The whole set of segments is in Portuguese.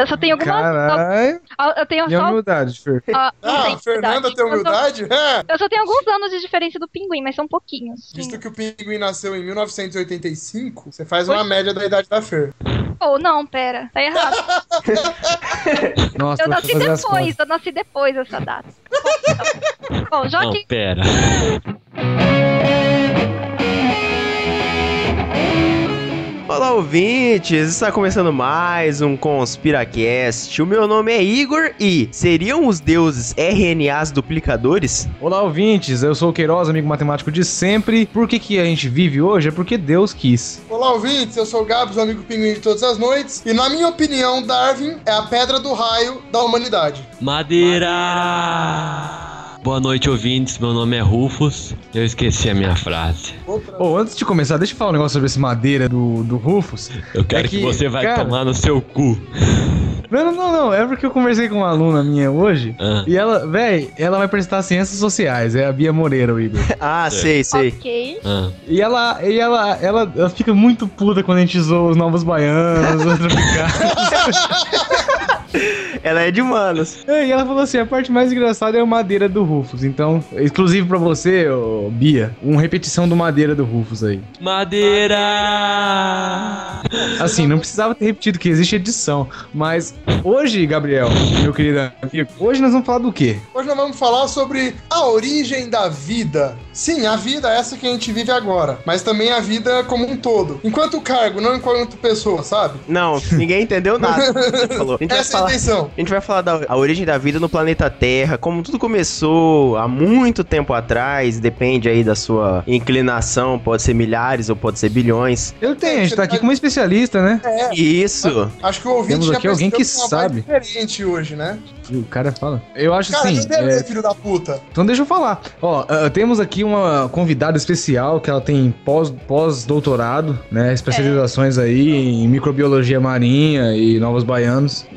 Eu só tenho algumas. Caralho. Eu tenho só. humildade, Fer? Ah, Ah, Fernanda verdade. tem Eu só- humildade? É. Eu só tenho alguns anos de diferença do pinguim, mas são pouquinhos. Visto que o Pinguim nasceu em 1985, você faz uma média da idade da Fer. Ou não, pera, tá errado. Nossa, Eu nasci depois, eu nasci depois dessa data. Bom, Bom, já Não, que. pera. Olá, ouvintes! Está começando mais um Conspiracast. O meu nome é Igor e seriam os deuses RNAs duplicadores? Olá, ouvintes. Eu sou o Queiroz, amigo matemático de sempre. Por que, que a gente vive hoje? É porque Deus quis. Olá, ouvintes, eu sou o Gabs, o amigo pinguim de todas as noites. E na minha opinião, Darwin é a pedra do raio da humanidade. Madeira! Boa noite, ouvintes. Meu nome é Rufus. Eu esqueci a minha frase. Ô, antes de começar, deixa eu falar um negócio sobre esse madeira do, do Rufus. Eu quero É que, que, você vai cara- tomar no seu cu. Não, não, não, não. É porque eu conversei com uma aluna minha hoje. Ah. E ela, véi, ela vai prestar ciências sociais. É a Bia Moreira, o Igor. Ah, sei, sei. Ok. Ah. E ela, e ela, ela, ela fica muito puta quando a gente zoa os novos baianos, os tropicanos. Ela é de humanos. É, e ela falou assim: a parte mais engraçada é o madeira do Rufus. Então, exclusivo pra você, ô, Bia, uma repetição do madeira do Rufus aí. Madeira! Assim, não precisava ter repetido, que existe edição. Mas hoje, Gabriel, meu querido amigo, hoje nós vamos falar do quê? Hoje nós vamos falar sobre a origem da vida. Sim, a vida é essa que a gente vive agora, mas também a vida como um todo. Enquanto cargo, não enquanto pessoa, sabe? Não, ninguém entendeu nada. do que você falou. A gente vai Essa é a intenção. A gente vai falar da a origem da vida no planeta Terra, como tudo começou há muito tempo atrás, depende aí da sua inclinação, pode ser milhares ou pode ser bilhões. Eu tenho, a gente tá aqui com uma especialista, né? É, Isso. acho que o ouvinte Temos já aqui alguém que vibe sabe. diferente hoje, né? E o cara fala. Eu acho Cara, assim. entendeu, é, filho da puta? Então deixa eu falar. Ó, ah, temos aqui uma convidada especial que ela tem pós- pós-doutorado, né? Especializações aí em microbiologia marinha e novos baianos.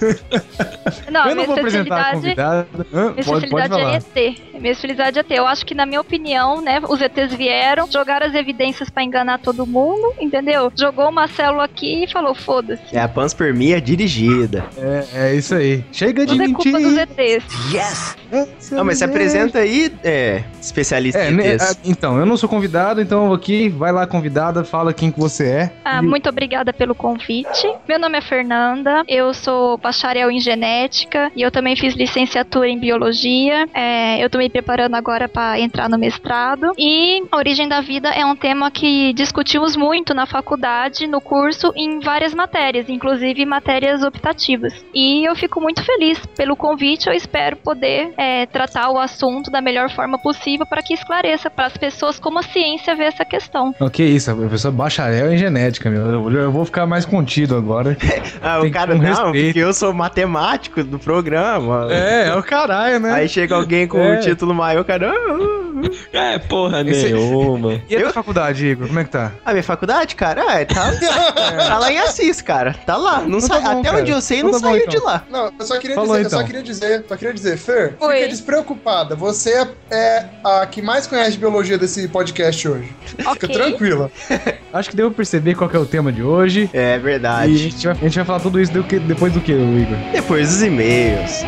Não, eu não minha vou apresentar a especialidade. convidada. Hã? Minha Pode, pode especialidade falar. é ET. Minha especialidade é ET. Eu acho que, na minha opinião, né, os ETs vieram, jogaram as evidências pra enganar todo mundo, entendeu? Jogou uma célula aqui e falou: foda-se. É a panspermia dirigida. É, é isso aí. Chega de Tudo é culpa dos mentir. ETs. Não, mas se apresenta aí, é, especialista É, em né, ETs. ah, então, eu não sou convidado, então eu vou aqui, vai lá convidada, fala quem que você é. Ah, E- muito obrigada pelo convite. Meu nome é Fernanda, eu sou bacharel em genética e eu também fiz licenciatura em biologia. É, eu tô me preparando agora para entrar no mestrado. E a origem da vida é um tema que discutimos muito na faculdade, no curso, em várias matérias, inclusive matérias optativas. E eu fico muito feliz pelo convite. Eu espero poder é, tratar o assunto da melhor forma possível para que esclareça para as pessoas como a ciência vê essa questão. O que isso, a pessoa bacharel em genética, meu. Eu, eu vou ficar mais contido agora. Ah, tem o cara, um não, respeito. porque eu sou matemático do programa. É, é o caralho, né? Aí chega alguém com É. um título maior, cara. "Ah, É, porra Esse- nenhuma. E a tua Eu- faculdade, Igor, como é que tá? A minha faculdade, cara, ah, tá, tá lá em Assis, cara. Tá lá. Não Então sai, tá bom, até cara. onde eu sei, Então não tá bom, saiu então. de lá. Não, eu só queria Falou, dizer, eu só então. queria dizer, só queria dizer, Fer, Oi. fica despreocupada. Você é a que mais conhece biologia desse podcast hoje. Fica Ok. tranquila. Acho que deu pra perceber qual que é o tema de hoje. É E a verdade. gente, vai, a gente vai falar tudo isso do que- depois do que, Igor? Depois dos e-mails.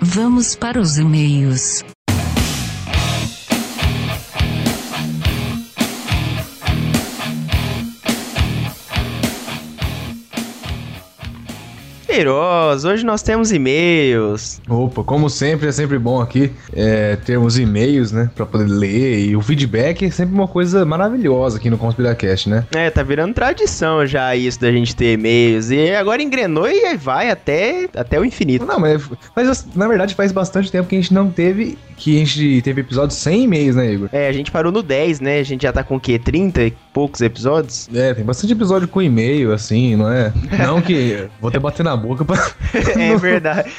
Vamos para os e-mails. Queiroz, hoje nós temos e-mails. Opa, como sempre, é sempre bom aqui é, termos e-mails, né? Pra poder ler. E o feedback é sempre uma coisa maravilhosa aqui no Conspiracast, né? É, tá virando tradição já isso da gente ter e-mails. E agora engrenou e vai até, até o infinito. Não, mas faz, na verdade faz bastante tempo que a gente não teve. Que a gente teve episódios sem e-mails, né, Igor? É, a gente parou no 10, né? A gente já tá com o quê? 30 e poucos episódios? É, tem bastante episódio com e-mail, assim, não é? Não que vou até bater na boca pra. é verdade.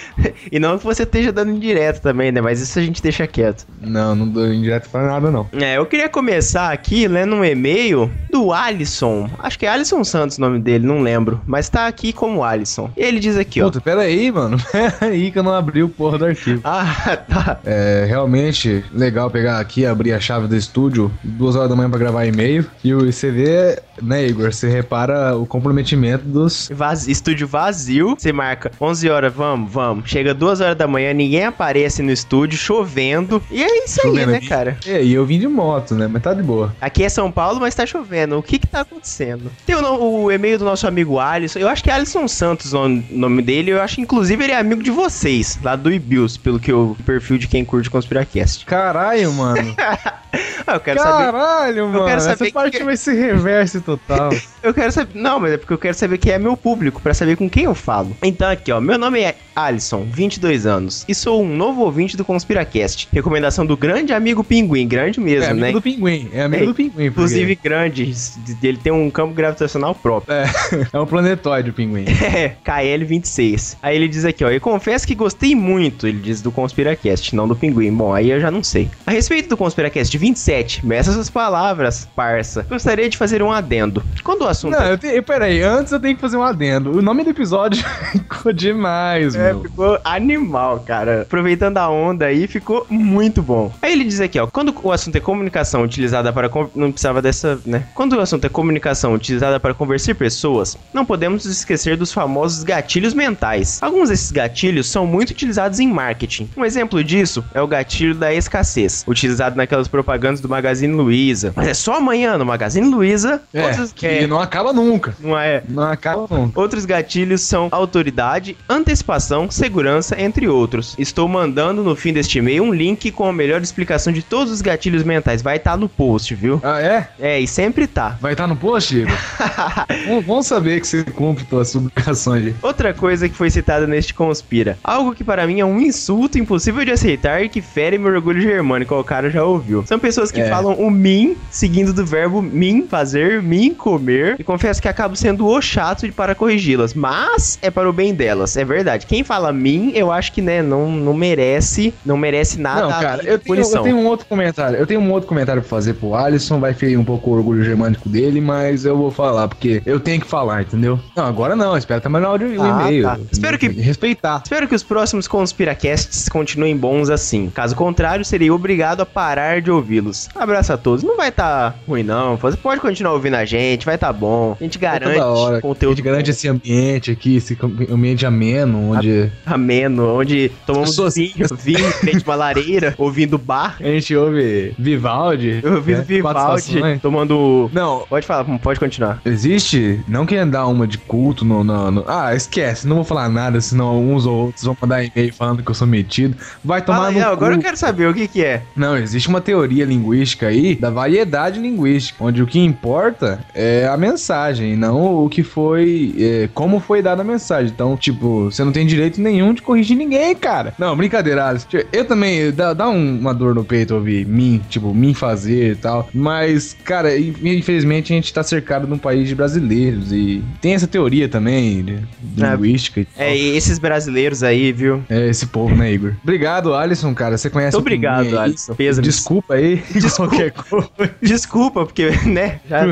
E não que você esteja dando indireto também, né? Mas isso a gente deixa quieto. Não, não dou indireto pra nada, não. É, eu queria começar aqui lendo um e-mail do Alisson. Acho que é Alisson Santos o nome dele, não lembro. Mas tá aqui como Alisson. E ele diz aqui, ó. Puta, pera aí, mano. Pera aí que eu não abri o porra do arquivo. Ah, tá. É realmente legal pegar aqui, abrir a chave do estúdio, duas horas da manhã pra gravar e-mail. E o- você vê, né, Igor? Você repara o comprometimento dos. Vaz- estúdio vazio. Você marca 11 horas, vamos, vamos. Chega 2 horas da manhã, ninguém aparece no estúdio, chovendo. E é isso aí, Chovendo né, aqui. cara? É, e eu vim de moto, né? Mas tá de boa. Aqui é São Paulo, mas tá chovendo. O que que tá acontecendo? Tem o, o e-mail do nosso amigo Alisson. Eu acho que é Alisson Santos o nome- dele. Eu acho que, inclusive, ele é amigo de vocês, lá do Ibius, pelo que eu o perfil de quem curte Conspiracast. Caralho, mano. Ah, eu quero saber. Caralho, mano. quero saber Essa parte que- vai ser reverse total. Eu quero saber. Não, mas é porque eu quero saber quem é meu público, pra saber com quem eu falo. Então, aqui, ó. Meu nome é Alisson, 22 anos. E sou um novo ouvinte do Conspiracast. Recomendação do grande amigo Pinguim. Grande mesmo, é amigo né? do pinguim. É amigo É, do pinguim. Inclusive, grande. Ele tem um campo gravitacional próprio. porque É um planetóide o pinguim. É, KL26. Aí ele diz aqui, ó, eu confesso que gostei muito, ele diz do Conspiracast, não do Pinguim. Bom, aí eu já não sei. A respeito do Conspiracast 27, meça suas palavras, parça. Gostaria de fazer um adendo. Quando o assunto Não, eu tenho. Peraí, antes eu tenho que fazer um adendo. O nome do episódio ficou demais, É, meu. ficou animal, cara. Aproveitando a onda aí, ficou muito bom. Aí ele diz aqui, ó, quando o assunto é comunicação utilizada para... Não precisava dessa, né? Quando o assunto é comunicação utilizada para convencer pessoas, não podemos esquecer dos famosos gatilhos mentais. Alguns desses gatilhos são muito utilizados em marketing. Um exemplo disso é o gatilho da escassez, utilizado naquelas propagandas do Magazine Luiza. Mas é só amanhã no Magazine Luiza. É, outros- que não acaba nunca. não é... Não acaba nunca. Outros gatilhos são autoridade, antecipação, segurança, entre outros. Estou mandando no fim deste e-mail um link com a melhor explicação de todos os gatilhos mentais. Vai estar no post, viu? Ah, é? É, e sempre tá. Vai estar no post, Igor? Bom, saber que você cumpre suas publicações. aí. Outra coisa que foi citada neste Conspira. Algo que para mim é um insulto impossível de aceitar e que fere meu orgulho germânico. O cara já ouviu. São pessoas que É. falam o mim, seguindo do verbo mim, fazer, mim, comer. E confesso que acabo sendo o chato para corrigi-las. Mas é para o bem delas. É verdade. Quem fala mim, eu acho que, né, não, não merece, não merece nada Não, cara, eu tenho, eu tenho um outro comentário. Eu tenho um outro comentário pra fazer pro Alisson. Vai ferir um pouco o orgulho germânico dele, mas eu vou falar, porque eu tenho que falar, entendeu? Não, agora não. Espera até mandar o áudio- o Ah, e-mail. tá. Espero que- Respeitar. Espero que os próximos Conspiracasts continuem bons assim. Caso contrário, serei obrigado a parar de ouvi-los. Abraço a todos. Não vai tá ruim, não. Você pode continuar ouvindo a gente, vai tá bom. A gente garante hora. A conteúdo gente garante esse ambiente aqui, esse ambiente ameno, onde ameno, onde tomamos Pessoas- vinho, vinho frente uma lareira, ouvindo bar, a gente ouve Vivaldi. ouvindo né? Vivaldi, tomando... Não, Pode falar, pode continuar. Existe? Não quer dar uma de culto no, no- no- Ah, esquece, não vou falar nada, senão uns ou outros vão mandar e-mail falando que eu sou metido. Vai tomar Fala aí, no não, agora eu quero saber o que que é. Não, existe uma teoria linguística aí da variedade linguística, onde o que importa é a mensagem, não o que foi, é, como foi dada a mensagem. Então, tipo, você não tem direito nenhum de corrigir ninguém, cara. Não, brincadeira, Alice. Eu também, dá, dá um- uma dor no peito ouvir mim, tipo, mim fazer e tal. Mas, cara, in- infelizmente a gente tá cercado de um país de brasileiros e tem essa teoria também de, de É. linguística e tal. É, e esses brasileiros aí, viu? É esse povo, né, Igor? Obrigado, Alisson, cara. Você conhece obrigado? Alisson. Pêsames. Desculpa aí. Desculpa. Qualquer coisa. Desculpa, porque, né, já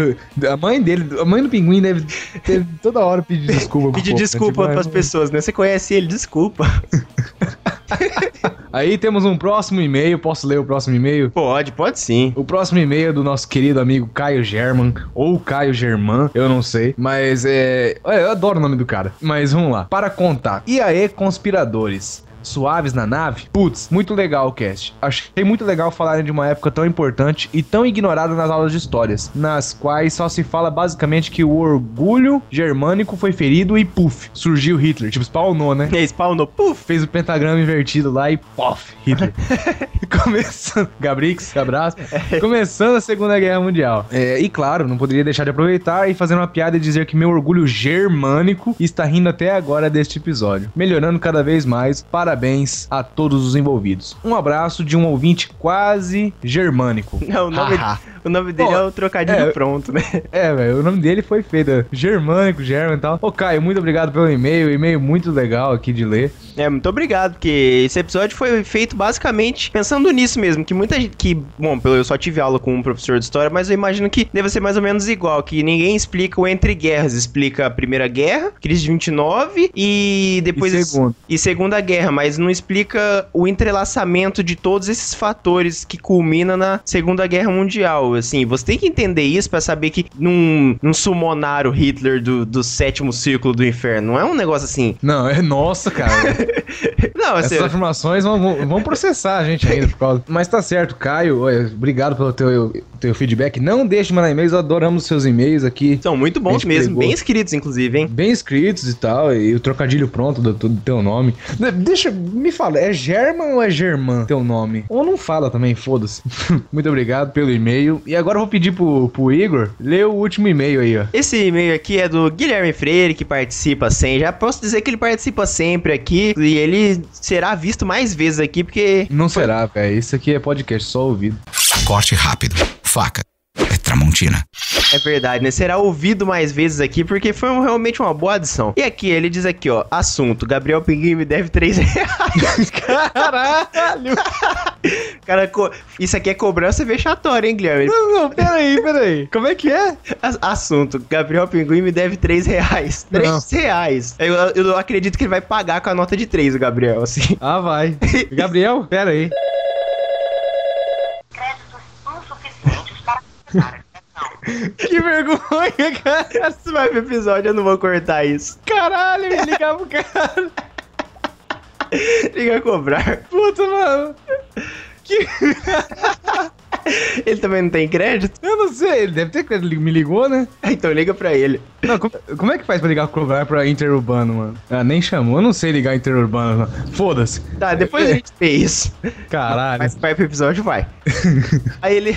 A mãe dele, a mãe do pinguim deve, deve toda hora pedir desculpa. pedir né? Desculpa pras pessoas, né? Você conhece ele, desculpa. Aí temos um próximo e-mail. Posso ler o próximo e-mail? Pode, pode sim. O próximo e-mail é do nosso querido amigo Caio German, ou Caio German, eu não sei, mas é. é, Eu adoro o nome do cara. Mas vamos lá. Para contar. E aí, conspiradores? Suaves na nave? Putz, muito legal o cast. Achei muito legal falarem de uma época tão importante e tão ignorada nas aulas de histórias, nas quais só se fala basicamente que o orgulho germânico foi ferido e puf, surgiu Hitler. Tipo, spawnou, né? E aí, spawnou, puf. Fez o pentagrama invertido lá e pof, Hitler. Começando. Gabrix, abraço. Começando a Segunda Guerra Mundial. É, e claro, não poderia deixar de aproveitar e fazer uma piada e dizer que meu orgulho germânico está rindo até agora deste episódio. Melhorando cada vez mais. Parabéns parabéns a todos os envolvidos. Um abraço de um ouvinte quase germânico. Não, o nome, Haha. o nome dele Pô, é o trocadilho é. pronto, né? É, velho, o nome dele foi feito. é Germânico, German e tal. Ô, Caio, muito obrigado pelo e-mail. E-mail muito legal aqui de ler. É, muito obrigado, porque esse episódio foi feito basicamente pensando nisso mesmo, que muita gente, que, bom, pelo eu só tive aula com um professor de história, mas eu imagino que deve ser mais ou menos igual, que ninguém explica o entre guerras, explica a Primeira Guerra, crise de 29 e depois E segundo. e Segunda Guerra, mas não explica o entrelaçamento de todos esses fatores que culmina na Segunda Guerra Mundial. Assim, você tem que entender isso pra saber que não, não summonaram Hitler do, do sétimo círculo do inferno. Não é um negócio assim. Não, é nossa, cara. Não, assim, Essas afirmações vão, vão, processar a gente ainda por causa. Mas tá certo, Caio. Obrigado pelo teu, teu feedback. Não deixe de mandar e-mails, adoramos seus e-mails aqui. são muito bons mesmo, pegou. bem escritos, inclusive, hein? Bem escritos e tal, e o trocadilho pronto do, do teu nome. De- Deixa, me fala, é German ou é German teu nome? Ou não fala também, foda-se. Muito obrigado pelo e-mail. E agora eu vou pedir pro, pro Igor ler o último e-mail aí, ó. Esse e-mail aqui é do Guilherme Freire, que participa sempre. Já posso dizer que ele participa sempre aqui. E ele será visto mais vezes aqui, porque. Não será, velho. Isso aqui é podcast só ouvido. Corte rápido. Faca. É Tramontina. É verdade, né? Será ouvido mais vezes aqui, porque foi um- realmente uma boa adição. E aqui, ele diz aqui, ó. Assunto: Gabriel Pinguim me deve 3 reais. Caralho! Cara, isso aqui é cobrança vexatória, hein, Guilherme? Não, não, peraí, peraí. Como é que é? As- Assunto: Gabriel Pinguim me deve 3 reais. 3 Não. reais. Eu, eu acredito que ele vai pagar com a nota de 3, o Gabriel, assim. Ah, vai. Gabriel, pera aí. créditos insuficientes para Que vergonha, cara. Se vai pro episódio, eu não vou cortar isso. Caralho, me ligar pro cara. Liga a cobrar. Puta, mano. Que... Ele também não tem crédito? Eu não sei, ele deve ter ele me ligou, né? Então liga pra ele. Não, como, como é que faz pra ligar cobrar pra interurbano, mano? Ah, nem chamou. Eu não sei ligar interurbano, não. Foda-se. Tá, depois a gente vê isso. Caralho. Mas vai pro episódio, vai. Aí ele.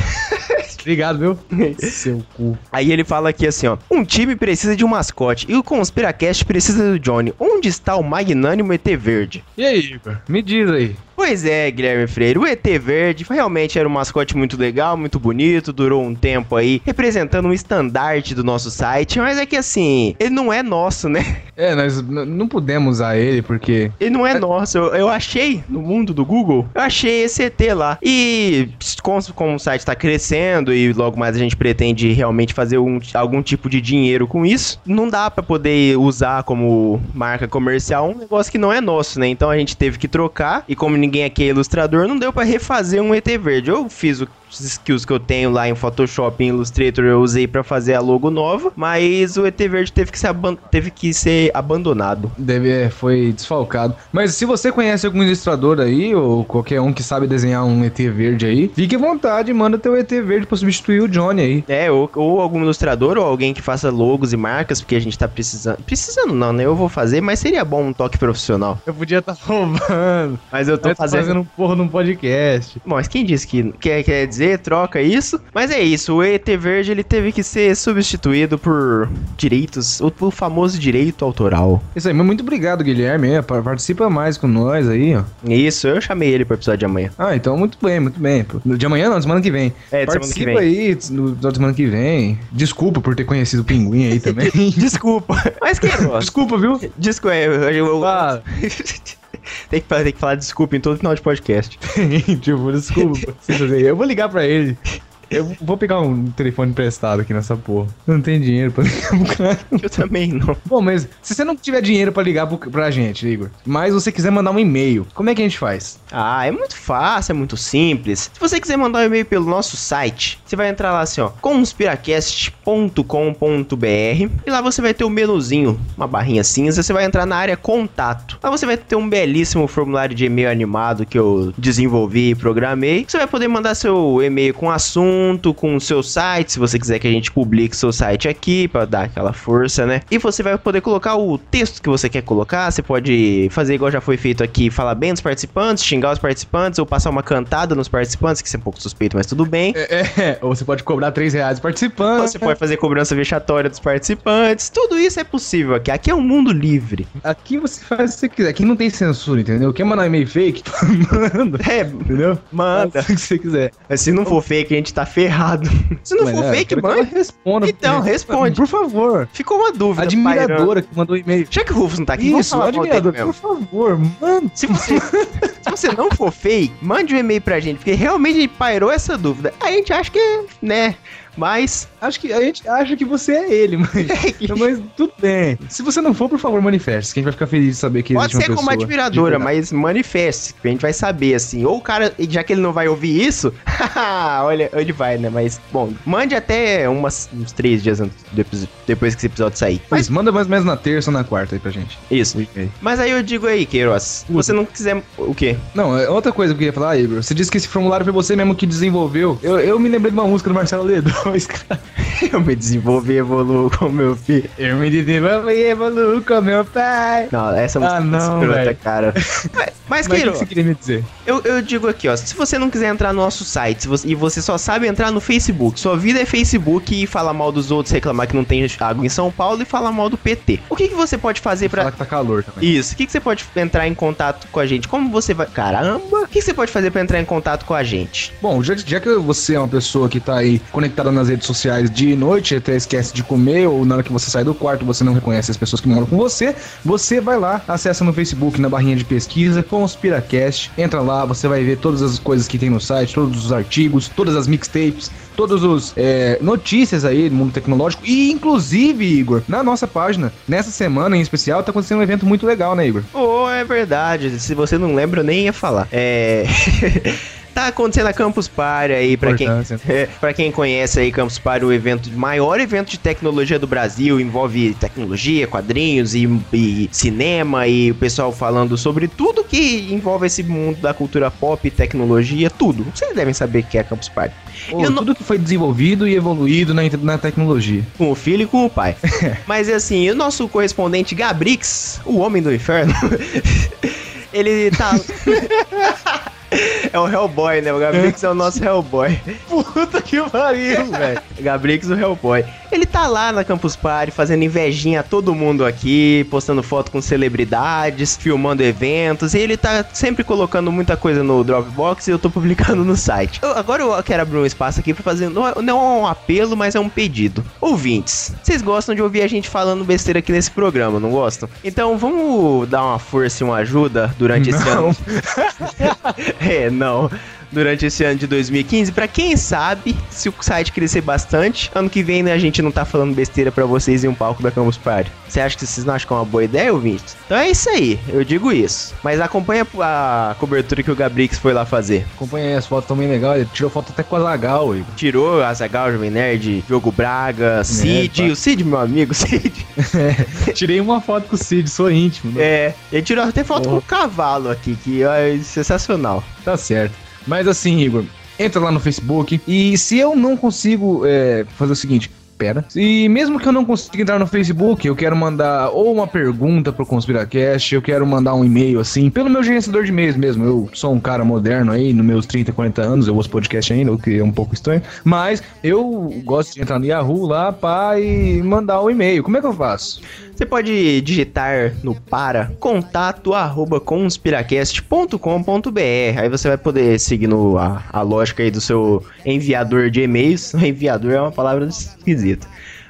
Obrigado, viu? Seu cu. Aí ele fala aqui assim, ó. Um time precisa de um mascote e o Conspiracast precisa do Johnny. Onde está o magnânimo ET Verde? E aí, Igor? Me diz aí. Pois é, Guilherme Freire, o ET Verde realmente era um mascote muito legal, muito bonito, durou um tempo aí, representando um estandarte do nosso site, mas é que assim, ele não é nosso, né? É, nós não pudemos usar ele porque. Ele não é nosso. Eu, eu achei no mundo do Google, eu achei esse ET lá. E como, como o site tá crescendo e logo mais a gente pretende realmente fazer um- algum tipo de dinheiro com isso, não dá pra poder usar como marca comercial um negócio que não é nosso, né? Então a gente teve que trocar e como ninguém aqui é ilustrador, não deu pra refazer um ET verde. Eu fiz o os skills que eu tenho lá em Photoshop e em Illustrator eu usei pra fazer a logo nova, mas o ET verde teve que ser, aban- teve que ser abandonado. Deve, é, foi desfalcado. Mas se você conhece algum ilustrador aí, ou qualquer um que sabe desenhar um ET verde aí, fique à vontade, manda teu ET verde pra substituir o Johnny aí. É, ou, ou algum ilustrador ou alguém que faça logos e marcas, porque a gente tá precisando. Precisando não, né? Eu vou fazer, mas seria bom um toque profissional. Eu podia estar roubando. Mas eu tô Eu tô fazendo. fazendo um porra num podcast. Bom, mas quem disse que quer, quer dizer, troca isso. Mas é isso, o ET Verde ele teve que ser substituído por direitos, o, o famoso direito autoral. Isso aí, mas muito obrigado, Guilherme. é, pa- participa mais com nós aí, ó. Isso, eu chamei ele pro episódio de amanhã. Ah, então muito bem, muito bem. De amanhã não, de semana que vem. É, de semana que Participa vem. aí no episódio semana que vem. Desculpa por ter conhecido o Pinguim aí também. Desculpa. Mas que negócio? Desculpa, viu? Desculpa, eu, eu, eu- Ah, tem, que, tem que falar desculpa em todo final de podcast. tipo, desculpa. Eu vou ligar pra ele. Eu vou pegar um telefone emprestado aqui nessa porra. Eu não tenho dinheiro pra ligar pro cara. Eu também não. Bom, mas se você não tiver dinheiro pra ligar pro, pra gente, Igor, mas você quiser mandar um e-mail, como é que a gente faz? Ah, é muito fácil, é muito simples. Se você quiser mandar um e-mail pelo nosso site, você vai entrar lá assim, ó, conspiracast.com.br e lá você vai ter o menuzinho, uma barrinha cinza, você vai entrar na área contato. Lá você vai ter um belíssimo formulário de e-mail animado que eu desenvolvi e programei. Você vai poder mandar seu e-mail com assunto, junto com o seu site, se você quiser que a gente publique seu site aqui pra dar aquela força, né? E você vai poder colocar o texto que você quer colocar, você pode fazer igual já foi feito aqui, falar bem dos participantes, xingar os participantes ou passar uma cantada nos participantes, que isso é um pouco suspeito, mas tudo bem. É, é, ou você pode cobrar 3 reais participando. Você pode fazer cobrança vexatória dos participantes, tudo isso é possível aqui. Aqui é um mundo livre. Aqui você faz o que você quiser. Aqui não tem censura, entendeu? Quer mandar e-mail fake? Manda. É, Entendeu? manda. Faz o que você quiser. Mas se não for fake, a gente tá ferrado. Se não Mas, for é, fake, ela Responda. Então, responde. Por favor. Ficou uma dúvida. Admiradora que mandou e-mail. Já que o Rufus não tá aqui, vamos Isso, admiradora, por favor, mano. Se você, se você não for fake, mande um e-mail pra gente, porque realmente pairou essa dúvida. A gente acha que, né? Mas. Acho que a gente acha que você é ele, mas, mas tudo bem. Se você não for, por favor, manifeste, que a gente vai ficar feliz de saber que Pode ser uma como admiradora, mas manifeste, que a gente vai saber, assim. Ou o cara, já que ele não vai ouvir isso, olha, ele vai, né? Mas, bom, mande até umas, uns três dias antes do depois que esse episódio sair. Mas manda mais ou menos na terça ou na quarta aí pra gente. Isso. o e-mail. Mas aí eu digo aí, Queiroz, se você não quiser. O quê? Não, é outra coisa que eu queria falar, Igor. Você disse que esse formulário foi você mesmo que desenvolveu. Eu, eu me lembrei de uma música do Marcelo Ledões, cara. Eu me desenvolvi e evoluo com meu filho. Eu me desenvolvi e evoluo com meu pai. Não, essa Ah, música não, é escrota, cara. Mas, mas Mas o que você queria me dizer? Eu, eu digo aqui, ó, se você não quiser entrar no nosso site você- e você só sabe entrar no Facebook, sua vida é Facebook e falar mal dos outros, reclamar que não tem água em São Paulo e falar mal do PT. O que, que você pode fazer pra. Falar que tá calor também. Isso, o que, que você pode entrar em contato com a gente? Como você vai. Caramba! O que, que você pode fazer pra entrar em contato com a gente? Bom, já, já que você é uma pessoa que tá aí conectada nas redes sociais de noite, até esquece de comer, ou na hora que você sai do quarto você não reconhece as pessoas que moram com você, você vai lá, acessa no Facebook, na barrinha de pesquisa, Conspiracast, entra lá, você vai ver todas as coisas que tem no site, todos os artigos, todas as mixtapes, todas as notícias aí do mundo tecnológico, e inclusive, Igor, na nossa página, nessa semana em especial, tá acontecendo um evento muito legal, né, Igor? Oh, é verdade. Se você não lembra, eu nem ia falar. É. Tá acontecendo a Campus Party aí, pra quem, é, pra quem conhece aí, Campus Party, o evento, maior evento de tecnologia do Brasil, envolve tecnologia, quadrinhos e, e cinema e o pessoal falando sobre tudo que envolve esse mundo da cultura pop tecnologia, tudo. Vocês devem saber o que é a Campus Party. Eu não- Tudo que foi desenvolvido e evoluído na, na tecnologia. Com o filho e com o pai. Mas assim, o nosso correspondente Gabrix, o homem do inferno, ele tá. É o Hellboy, né? O Gabrix é o nosso Hellboy. Puta que pariu, velho. Gabrix, o Hellboy. Ele tá lá na Campus Party fazendo invejinha a todo mundo aqui, postando foto com celebridades, filmando eventos, e ele tá sempre colocando muita coisa no Dropbox e eu tô publicando no site. Eu- agora eu quero abrir um espaço aqui pra fazer, não é- não é um apelo, mas é um pedido. Ouvintes, vocês gostam de ouvir a gente falando besteira aqui nesse programa, não gostam? Então vamos dar uma força e uma ajuda durante esse ano. É, não. Durante esse ano de 2015, pra quem sabe, se o site crescer bastante, ano que vem né, a gente não tá falando besteira pra vocês em um palco da Campus Party. Você acha que vocês não acham que é uma boa ideia, ouvintes? Então é isso aí, eu digo isso. Mas acompanha a cobertura que o Gabrix foi lá fazer. Acompanhei as fotos também legal. Ele tirou foto até com a Zagal, Igor. Tirou a Zagal, Jovem Nerd, Diogo Braga, Cid, pá. o Cid, meu amigo, Cid. Tirei uma foto com o Cid, sou íntimo. né? É, ele tirou até foto com o cavalo aqui, que é sensacional. Tá certo. Mas assim, Igor, entra lá no Facebook e se eu não consigo é, fazer o seguinte. Pera. E mesmo que eu não consiga entrar no Facebook, eu quero mandar ou uma pergunta pro Conspiracast, eu quero mandar um e-mail assim, pelo meu gerenciador de e-mails mesmo. Eu sou um cara moderno aí, nos meus 30, 40 anos, eu ouço podcast ainda, o que é um pouco estranho. Mas eu gosto de entrar no Yahoo lá, pá, e mandar um e-mail. Como é que eu faço? Você pode digitar no para contato arroba conspiracast.com.br. Aí você vai poder seguir no, a, a lógica aí do seu enviador de e-mails. Enviador é uma palavra esquisita.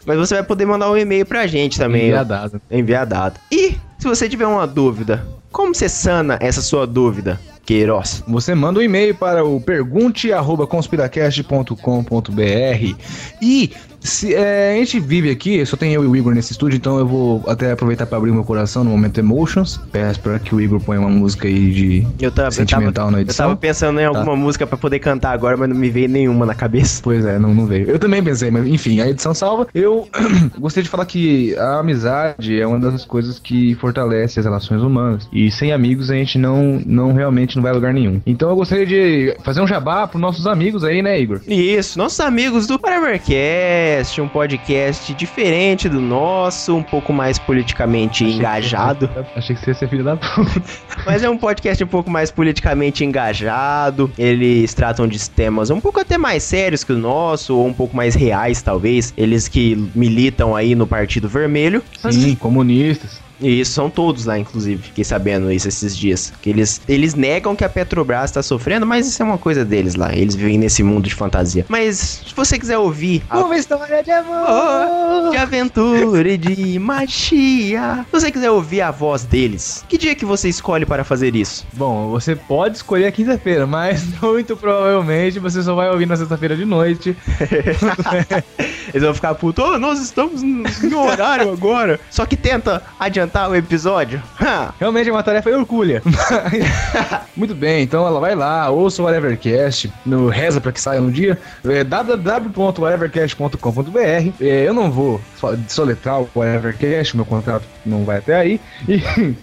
Mas você vai poder mandar um e-mail pra gente também. Enviar dado. Enviar dado. E se você tiver uma dúvida, como você sana essa sua dúvida, Queiroz? Você manda um e-mail para o pergunte@conspiracast.com.br e Se, é, a gente vive aqui, só tem eu e o Igor nesse estúdio, então eu vou até aproveitar pra abrir meu coração no momento Emotions. Peço pra que o Igor ponha uma música aí de Eu tava, eu sentimental tava, na eu edição. tava pensando em alguma música pra poder cantar agora, mas não me veio nenhuma na cabeça. Pois é, não, não veio. Eu também pensei, mas enfim, a edição salva. Eu gostaria de falar que a amizade é uma das coisas que fortalece as relações humanas. E sem amigos a gente não, não realmente não vai a lugar nenhum. Então eu gostaria de fazer um jabá pros nossos amigos aí, né, Igor? Isso, nossos amigos do Whatevercast, um podcast diferente do nosso, um pouco mais politicamente engajado. Achei que você ia ser filho da puta. Mas é um podcast um pouco mais politicamente engajado. Eles tratam de temas um pouco até mais sérios que o nosso, ou um pouco mais reais, talvez. Eles que militam aí no Partido Vermelho. Sim, comunistas. E isso são todos lá, inclusive. Fiquei sabendo isso esses dias. Que eles, eles negam que a Petrobras tá sofrendo, mas isso é uma coisa deles lá. Eles vivem nesse mundo de fantasia. Mas se você quiser ouvir a Uma história de Oh, de aventura e de magia. Se você quiser ouvir a voz deles, que dia que você escolhe para fazer isso? Bom, você pode escolher a quinta-feira, mas muito provavelmente você só vai ouvir na sexta-feira de noite. Eles vão ficar putos, oh, nós estamos no horário agora. Só que tenta adiantar o episódio. Realmente é uma tarefa hercúlea. Muito bem, então ela vai lá, ouça o Whatevercast, no reza pra que saia no dia, é www.whatevercast.com.br. É, eu não vou so- soletrar o Whatevercast, meu contrato não vai até aí. E,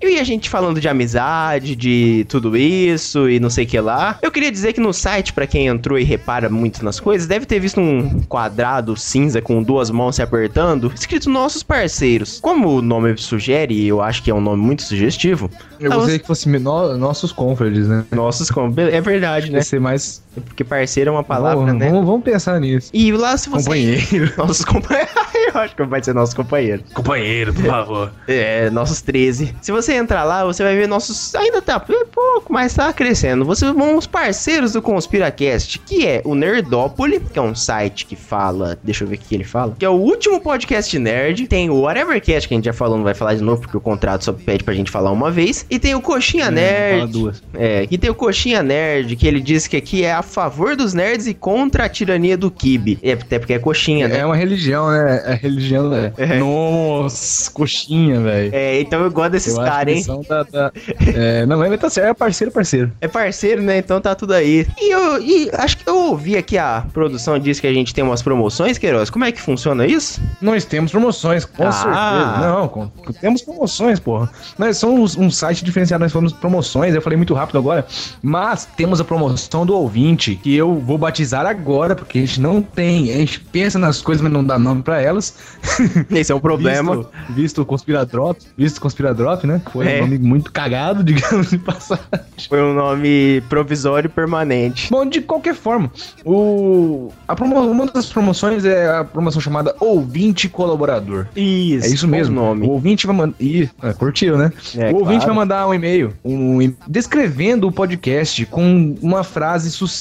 E a gente falando de amizade, de tudo isso e não sei o que lá. Eu queria dizer que no site, pra quem entrou e repara muito nas coisas, deve ter visto um quadrado cinza com duas mãos se apertando, escrito nossos parceiros. Como o nome sugere, e eu acho que é um nome muito sugestivo. eu gostaria que fosse no- nossos confrades, né? Nossos, como- é verdade, né? Vai ser mais. Porque parceiro é uma palavra, vamos, né? Vamos, vamos pensar nisso. E lá se você. Companheiro. Nossos companheiros. eu acho que vai ser nosso companheiro. Companheiro, por favor. É, nossos 13. Se você entrar lá, você vai ver nossos. Ainda tá pouco, mas tá crescendo. Vocês vão os parceiros do Conspiracast, que é o Nerdópole, que é um site que fala. Deixa eu ver o que ele fala. Que é o último podcast nerd. Tem o Whatevercast, que a gente já falou, não vai falar de novo, porque o contrato só pede pra gente falar uma vez. E tem o Coxinha Fala Nerd. duas. É, que tem o Coxinha Nerd, que ele diz que aqui é a favor dos nerds e contra a tirania do Kibe. É, até porque é coxinha, né? É uma religião, né? É religião, né? É. Nossa, coxinha, velho. É, então eu gosto desses caras, hein? da- da- É, não, ele tá certo, é parceiro, parceiro. É parceiro, né? Então tá tudo aí. E eu e acho que eu ouvi aqui a produção diz que a gente tem umas promoções, Queiroz. Como é que funciona isso? Nós temos promoções, com Ah. certeza. Não, com- temos promoções, porra. Nós somos um site diferenciado, nós falamos promoções, eu falei muito rápido agora. Mas temos a promoção do ouvinte, que eu vou batizar agora, porque a gente não tem. A gente pensa nas coisas, mas não dá nome pra elas. Esse é o problema. Visto, visto o Conspiradrop, visto Conspiradrop, né? Foi É. um nome muito cagado, digamos de passagem. Foi um nome provisório e permanente. Bom, de qualquer forma, o a promo- uma das promoções é a promoção chamada Ouvinte Colaborador. Isso. É isso mesmo. nome. O ouvinte vai mandar. Ih, é, curtiu, né? É, o ouvinte claro. vai mandar um e-mail, um descrevendo o podcast com uma frase sucinta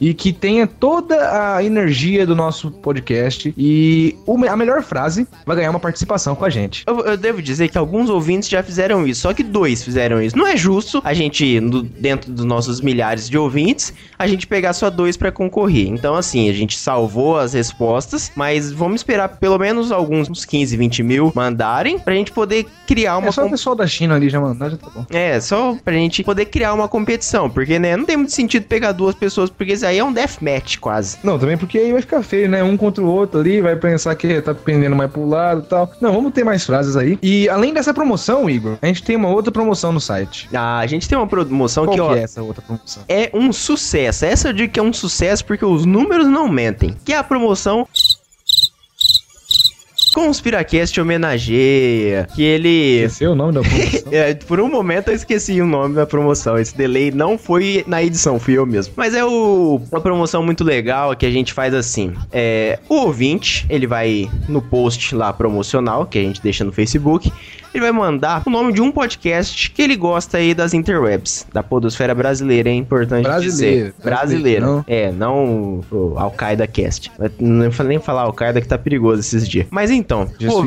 e que tenha toda a energia do nosso podcast. E a melhor frase vai ganhar uma participação com a gente. Eu, eu devo dizer que alguns ouvintes já fizeram isso, só que dois fizeram isso. Não é justo a gente, no- dentro dos nossos milhares de ouvintes, a gente pegar só dois pra concorrer. Então, assim, a gente salvou as respostas, mas vamos esperar pelo menos alguns, uns 15, 20 mil mandarem pra gente poder criar uma É só o pessoal da China ali já mandar, já tá bom. É, só pra gente poder criar uma competição, porque, né, não tem muito sentido pegar duas pessoas, porque isso aí é um deathmatch quase. Não, também porque aí vai ficar feio, né? Um contra o outro ali, vai pensar que tá pendendo mais pro lado e tal. Não, vamos ter mais frases aí. E além dessa promoção, Igor, a gente tem uma outra promoção no site. Ah, a gente tem uma promoção Qual que, que ó, é essa outra promoção? é um sucesso. Essa eu digo que é um sucesso porque os números não mentem. Que é a promoção Conspiracast homenageia. Que ele. É o nome da promoção. É, por um momento eu esqueci o nome da promoção. Esse delay não foi na edição, fui eu mesmo. Mas é o, uma promoção muito legal que a gente faz assim. É, o ouvinte, ele vai no post lá promocional, que a gente deixa no Facebook. Ele vai mandar o nome de um podcast que ele gosta aí das interwebs, da podosfera brasileira, é importante Brasileiro, dizer. Brasileira. não. É, não o Al-Qaeda Cast. Não vou nem falar Al-Qaeda que tá perigoso esses dias. Mas então, o-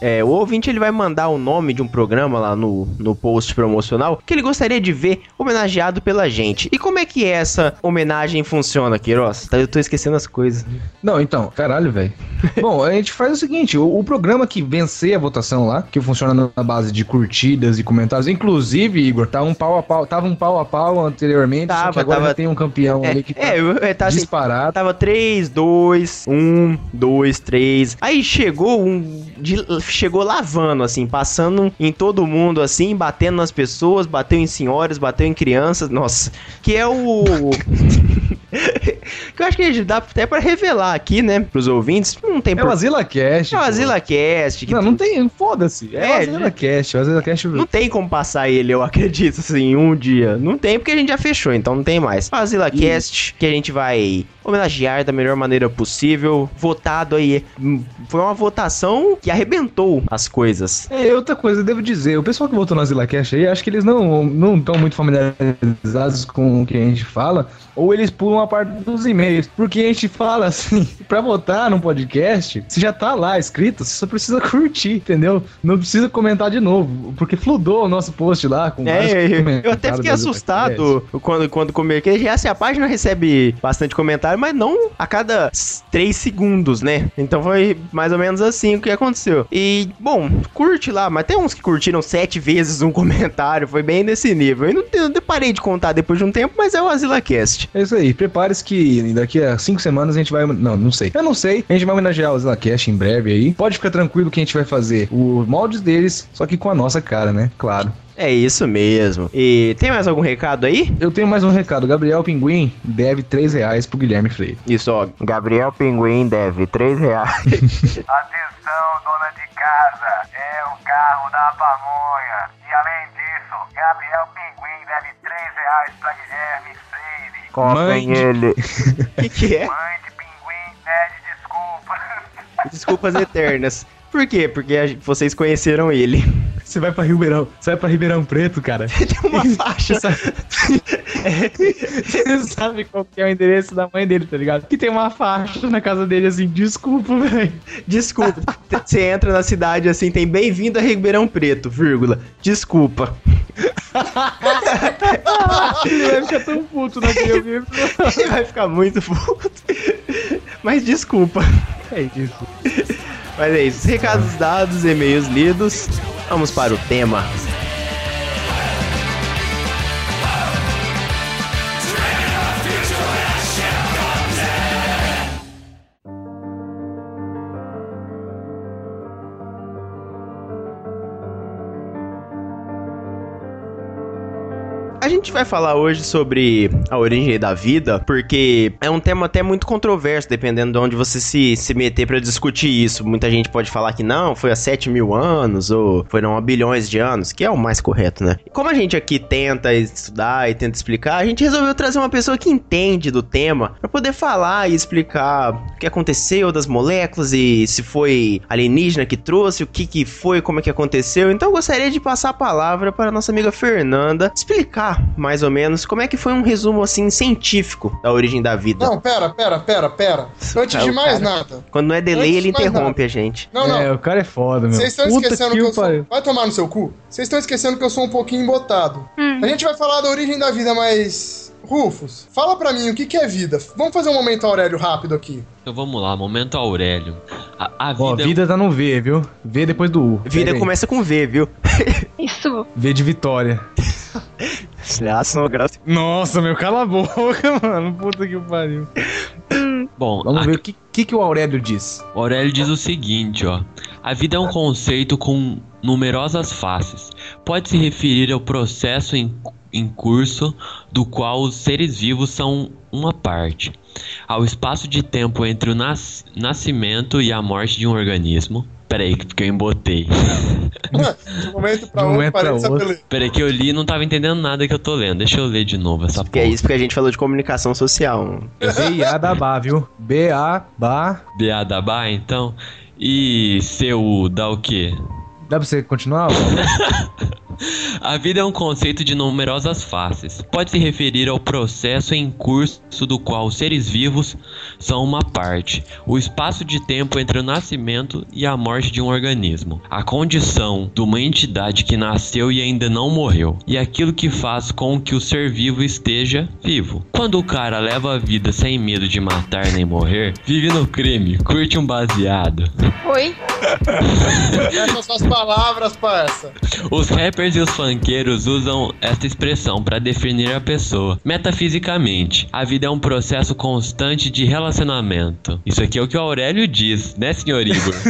é, o ouvinte ele vai mandar o nome de um programa lá no, no post promocional que ele gostaria de ver homenageado pela gente. E como é que essa homenagem funciona, Queiroz? Tá, Eu tô esquecendo as coisas. Não, então, caralho, velho. Bom, a gente faz o seguinte: o, o programa que vencer a votação lá, que funciona na base de curtidas e comentários, inclusive, Igor, tá um pau a pau, tava um pau a pau anteriormente, só Tava, que agora tava. já tem um campeão É, ali que tá é, eu- é, tá assim, disparado. Tava 3, 2, 1, 2, 3. Aí chegou um. de- chegou lavando, assim, passando em todo mundo, assim, batendo nas pessoas, bateu em senhoras, bateu em crianças. Nossa, que é o. que eu acho que dá até pra revelar aqui, né, pros ouvintes. Não tem É o por- Azila Cast. É o pô. Azila Cast. que Não, não tem, foda-se. É, É, o Azila Cast. O Azila Cast. Não tem como passar ele, eu acredito, assim, um dia. Não tem, porque a gente já fechou, então não tem mais. O AsilaCast, que a gente vai homenagear da melhor maneira possível. Votado aí. hum, Foi uma votação que arrebentou as coisas. É, outra coisa, eu devo dizer, o pessoal que votou no Azila Cash aí, acho que eles não não estão muito familiarizados com o que a gente fala, ou eles pulam a parte dos e-mails, porque a gente fala assim, pra votar num podcast, você já tá lá escrito, você só precisa curtir, entendeu? Não precisa comentar de novo, porque fludou o nosso post lá com É, eu, eu até fiquei assustado quando, quando comer. já se a página recebe bastante comentário, mas não a cada 3 segundos, né? Então foi mais ou menos assim o que aconteceu. E, bom, curte lá, mas tem uns que curtiram sete vezes um comentário, foi bem nesse nível. Eu não, eu parei de contar depois de um tempo, mas é o AsilaCast. É isso aí, prepare-se que daqui a cinco semanas a gente vai. Não, não sei. Eu não sei. A gente vai homenagear o Zilacast em breve aí. Pode ficar tranquilo que a gente vai fazer os moldes deles, só que com a nossa cara, né? Claro. É isso mesmo. E tem mais algum recado aí? Eu tenho mais um recado. Gabriel Pinguim deve 3 reais pro Guilherme Freire. Isso, ó. Gabriel Pinguim deve 3 reais. Atenção, dona de casa, é o carro da pamonha. E além disso, Gabriel Pinguim deve 3 reais pra Guilherme Mãe de- ele. O que, que é? Mãe de Pinguim pede desculpa. Desculpas eternas. Por quê? Porque a vocês conheceram ele. Você vai pra Ribeirão. Você vai pra Ribeirão Preto, cara. Tem uma faixa. Você sabe qual que é o endereço da mãe dele, tá ligado? Que tem uma faixa na casa dele assim, desculpa, velho. Desculpa. Você entra na cidade assim, tem bem-vindo a Ribeirão Preto, vírgula. Desculpa. Ele vai ficar tão puto naquele vídeo. Ele vai ficar muito puto. Mas desculpa. É isso. Mas é isso. Recados dados, e-mails lidos. Vamos para o tema. Gente vai falar hoje sobre a origem da vida, porque é um tema até muito controverso, dependendo de onde você se, se meter pra discutir isso. Muita gente pode falar que não, foi há 7 mil anos, ou foram há bilhões de anos, que é o mais correto, né? E como a gente aqui tenta estudar e tenta explicar, a gente resolveu trazer uma pessoa que entende do tema pra poder falar e explicar o que aconteceu das moléculas e se foi alienígena que trouxe, o que que foi, como é que aconteceu. Então eu gostaria de passar a palavra para a nossa amiga Fernanda explicar mais ou menos como é que foi um resumo assim científico da origem da vida. Não, pera, pera, pera, pera. Antes Cara, de mais cara- nada. Quando não é delay, Antes ele interrompe a gente. Não, não. É, o cara é foda, meu. Vocês estão esquecendo que, eu sou. pariu. Vai tomar no seu cu? Vocês estão esquecendo que eu sou um pouquinho embotado. Hum. A gente vai falar da origem da vida, mas. Rufus, fala pra mim o que, que é vida. Vamos fazer um momento Aurélio rápido aqui. Então vamos lá, momento Aurélio. A, a Ó, vida, vida tá no V, viu? V depois do U. Vida começa com V, viu? Isso. V de vitória. Nossa, meu, cala a boca, mano. Puta que pariu. Bom, Vamos a- ver o que, que, que o Aurélio diz. O Aurélio diz o seguinte, ó. A vida é um conceito com numerosas faces. Pode se referir ao processo em, em curso do qual os seres vivos são uma parte. Ao espaço de tempo entre o nas- nascimento e a morte de um organismo. Peraí, porque eu embotei. De um momento pra um outro, de saber outro. Peraí que eu li e não tava entendendo nada que eu tô lendo. Deixa eu ler de novo essa Que é porra. isso porque a gente falou de comunicação social. B-A da Bá, viu? B-A, Bá. BA da Bá, então. E seu dá o quê? Dá pra você continuar? A vida é um conceito de numerosas faces. Pode se referir ao processo em curso do qual os seres vivos são uma parte, o espaço de tempo entre o nascimento e a morte de um organismo, a condição de uma entidade que nasceu e ainda não morreu, e aquilo que faz com que o ser vivo esteja vivo. Quando o cara leva a vida sem medo de matar nem morrer, vive no crime, curte um baseado. Oi? Essas são as palavras, parça. Os rappers e os funkeiros usam esta expressão para definir a pessoa. Metafisicamente, a vida é um processo constante de relacionamento. Isso aqui é o que o Aurélio diz, né, senhor Igor?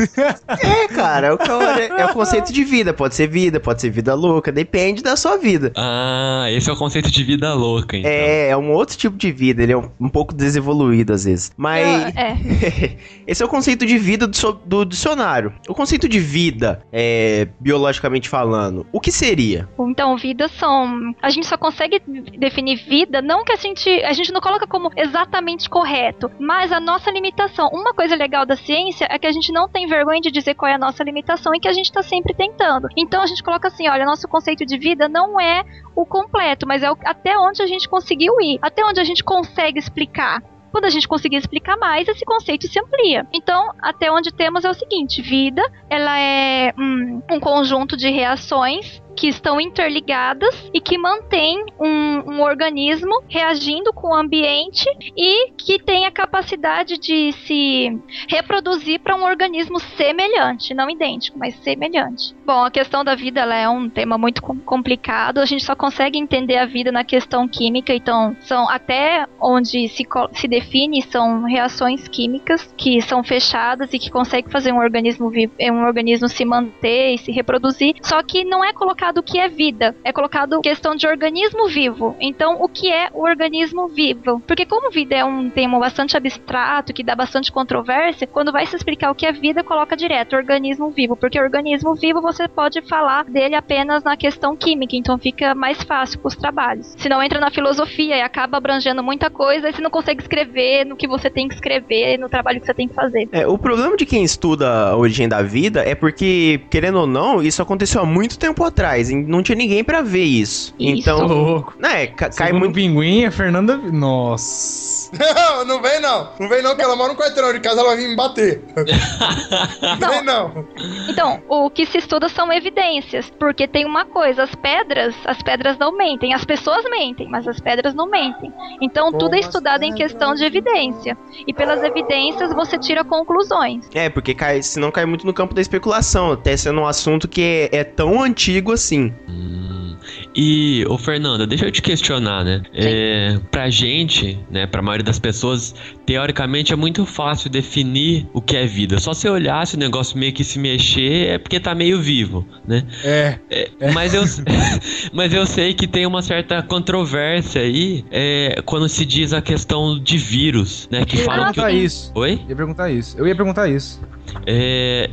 É, cara, é o, que eu- é o conceito de vida. Pode ser vida, pode ser vida louca, depende da sua vida. ah, esse é o conceito de vida louca, então. É, é um outro tipo de vida, ele é um, um pouco desevoluído às vezes. Mas. Ah, é. Esse é o conceito de vida do, do dicionário. O conceito de vida, é, biologicamente falando, o que seria? Então, vida são. A gente só consegue definir vida, não que a gente. A gente não coloca como exatamente correto, mas a nossa limitação. Uma coisa legal da ciência é que a gente não tem vergonha de dizer qual é a nossa limitação e que a gente tá sempre tentando. Então a gente coloca assim: olha, nosso conceito de vida não é o completo, mas é o- até onde a gente conseguiu ir, até onde a gente consegue explicar. Quando a gente conseguir explicar mais, esse conceito se amplia. Então, até onde temos é o seguinte: vida, ela é hum, um conjunto de reações que estão interligadas e que mantém um, um organismo reagindo com o ambiente e que tem a capacidade de se reproduzir para um organismo semelhante, não idêntico, mas semelhante. Bom, a questão da vida ela é um tema muito com- complicado. A gente só consegue entender a vida na questão química, então são até onde se, se define são reações químicas que são fechadas e que conseguem fazer um organismo um organismo se manter e se reproduzir. Só que não é colocado o que é vida, é colocado questão de organismo vivo. Então, o que é o organismo vivo? Porque como vida é um termo bastante abstrato que dá bastante controvérsia, quando vai se explicar o que é vida, coloca direto organismo vivo, porque organismo vivo você pode falar dele apenas na questão química, então fica mais fácil para os trabalhos. Se não entra na filosofia e acaba abrangendo muita coisa, aí você não consegue escrever no que você tem que escrever, no trabalho que você tem que fazer. É, o problema de quem estuda a origem da vida é porque, querendo ou não, isso aconteceu há muito tempo atrás. E Não tinha ninguém pra ver isso. Isso. Então, louco. né, ca- cai Segundo muito. pinguim, a Fernanda. Nossa. Não, não vem não. Não vem não, que ela mora no quarteirão de casa, ela vai vir me bater. Não vem não. Então, o que se estuda são evidências, porque tem uma coisa, as pedras, as pedras não mentem, as pessoas mentem, mas as pedras não mentem. Então, Como tudo é estudado em questão de evidência. E pelas evidências você tira conclusões. É, porque cai, senão cai muito no campo da especulação, até sendo um assunto que é, é tão antigo assim. Hum. E, ô Fernanda, deixa eu te questionar, né? É, pra gente, né, pra maioria das pessoas, teoricamente é muito fácil definir o que é vida. Só se olhar se o negócio meio que se mexer, é porque tá meio vivo, né? É. É, Mas, eu, mas eu sei que tem uma certa controvérsia aí é, quando se diz a questão de vírus, né? Que Eu ia falam que. perguntar isso. Oi? Eu ia perguntar isso. Eu ia perguntar isso. É,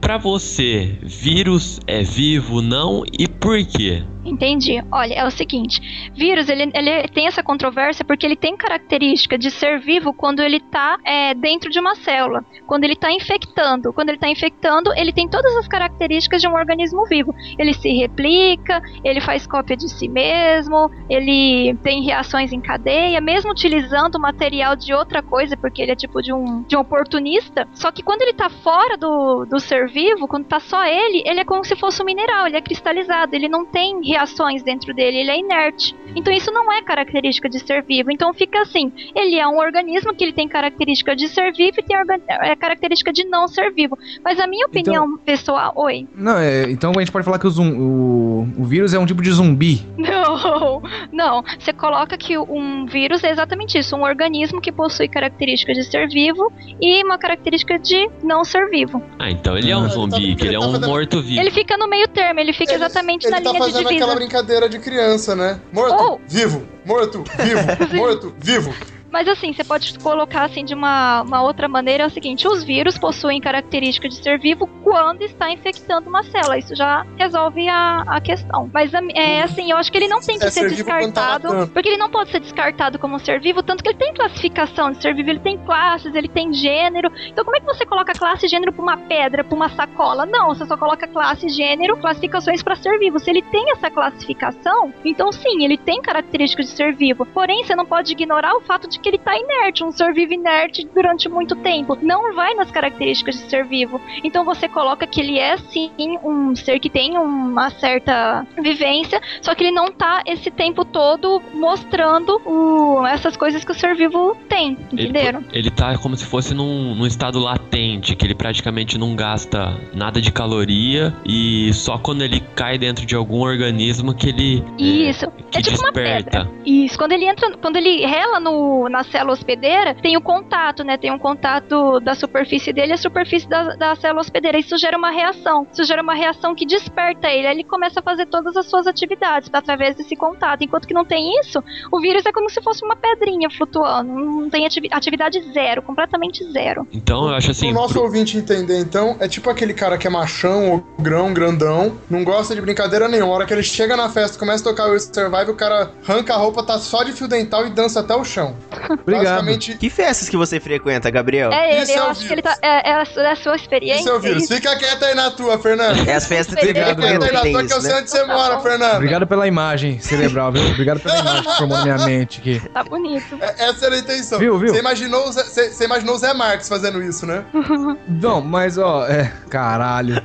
pra você, vírus é vivo, não? E por quê? Entendi. Olha, é o seguinte: vírus ele, ele tem essa controvérsia porque ele tem característica de ser vivo quando ele está dentro de uma célula, quando ele está infectando. Quando ele está infectando, ele tem todas as características de um organismo vivo. Ele se replica, ele faz cópia de si mesmo, ele tem reações em cadeia, mesmo utilizando material de outra coisa, porque ele é tipo de um, de um oportunista. Só que quando ele está fora do, do ser vivo, quando está só ele, ele é como se fosse um mineral, ele é cristalizado, ele não tem reações dentro dele, ele é inerte. Então isso não é característica de ser vivo. Então fica assim, ele é um organismo que ele tem característica de ser vivo e tem é, característica de não ser vivo. Mas a minha opinião pessoal, oi. Não, é, então a gente pode falar que o, zum- o, o vírus é um tipo de zumbi. Não, não. Você coloca que um vírus é exatamente isso, um organismo que possui características de ser vivo e uma característica de não ser vivo. Ah, então ele é um Ele tá- zumbi, que ele é tá um fazendo- morto-vivo. Ele fica no meio termo, ele fica Ele- exatamente ele na tá linha de divisa. Aquela brincadeira de criança, né? Morto, Oh. vivo, morto, vivo, morto, vivo. Mas assim, você pode colocar assim de uma, uma outra maneira, é o seguinte, os vírus possuem característica de ser vivo quando está infectando uma célula. Isso já resolve a, a questão. Mas é assim, eu acho que ele não tem que É ser ser tá descartado, porque ele não pode ser descartado como um ser vivo, tanto que ele tem classificação de ser vivo, ele tem classes, ele tem gênero. Então como é que você coloca classe e gênero pra uma pedra, pra uma sacola? Não, você só coloca classe, gênero, classificações pra ser vivo. Se ele tem essa classificação, então sim, ele tem características de ser vivo. Porém, você não pode ignorar o fato de que ele tá inerte, um ser vivo inerte durante muito tempo. Não vai nas características de ser vivo. Então você coloca que ele é sim um ser que tem uma certa vivência, só que ele não tá esse tempo todo mostrando o- essas coisas que o ser vivo tem, Ele, entenderam? ele tá como se fosse num, num estado latente, que ele praticamente não gasta nada de caloria e só quando ele cai dentro de algum organismo que ele Isso. que é tipo uma desperta. pedra. Isso. Quando ele entra, quando ele rela no, na célula hospedeira, tem o contato, né? Tem um contato da superfície dele e a superfície da, da célula hospedeira. Isso gera uma reação. Isso gera uma reação que desperta ele. Aí ele começa a fazer todas as suas atividades através desse contato. Enquanto que não tem isso, o vírus é como se fosse uma pedrinha flutuando. Não tem ativi- atividade zero, completamente zero. Então eu acho assim, o nosso pro- ouvinte entender, então, é tipo aquele cara que é machão, ou grão, grandão, não gosta de brincadeira nenhuma. A hora que ele chega na festa, começa a tocar o Survive, o cara arranca a roupa, tá só de fio dental e dança até o chão. Obrigado. Basicamente, Que festas que você frequenta, Gabriel? É ele, Isso é eu o acho que ele tá. É, é a, sua- é a sua experiência. isso é o vírus. Fica quieto aí na tua, Fernando. É as festas que Fica quieto frequenta aí na tua que eu sei né? onde você mora, Fernando. Obrigado pela imagem cerebral, viu? Obrigado pela imagem que formou na minha mente aqui. Tá bonito. É- Essa era a intenção. Viu, viu? Você imaginou, o Zé- você, você imaginou o Zé Marques fazendo isso, né? Não, mas ó, é. Caralho.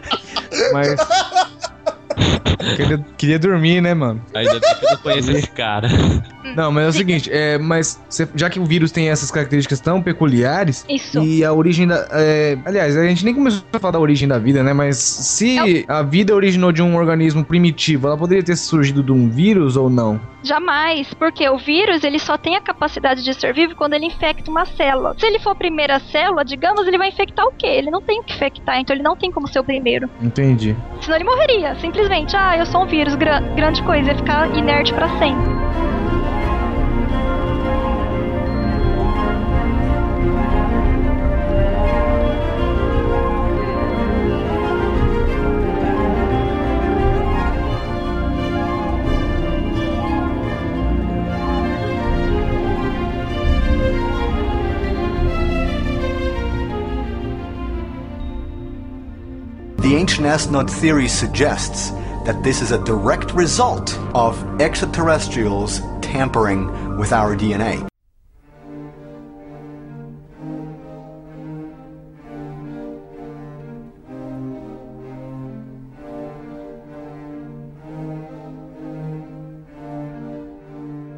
Mas. Queria, queria dormir, né, mano? ainda bem que eu não conheço esse cara. Não, mas é o seguinte, é, mas cê- já que o vírus tem essas características tão peculiares, Isso. e a origem da. é, aliás, a gente nem começou a falar da origem da vida, né? Mas se a vida originou de um organismo primitivo, ela poderia ter surgido de um vírus ou não? Jamais, porque o vírus ele só tem a capacidade de ser vivo quando ele infecta uma célula. Se ele for a primeira célula, digamos, ele vai infectar o quê? Ele não tem o que infectar, então ele não tem como ser o primeiro. Entendi. Senão ele morreria, simplesmente. Ah, eu sou um vírus, gra- grande coisa, ia ficar inerte pra sempre. The ancient astronaut theory suggests that this is a direct result of extraterrestrials tampering with our DNA.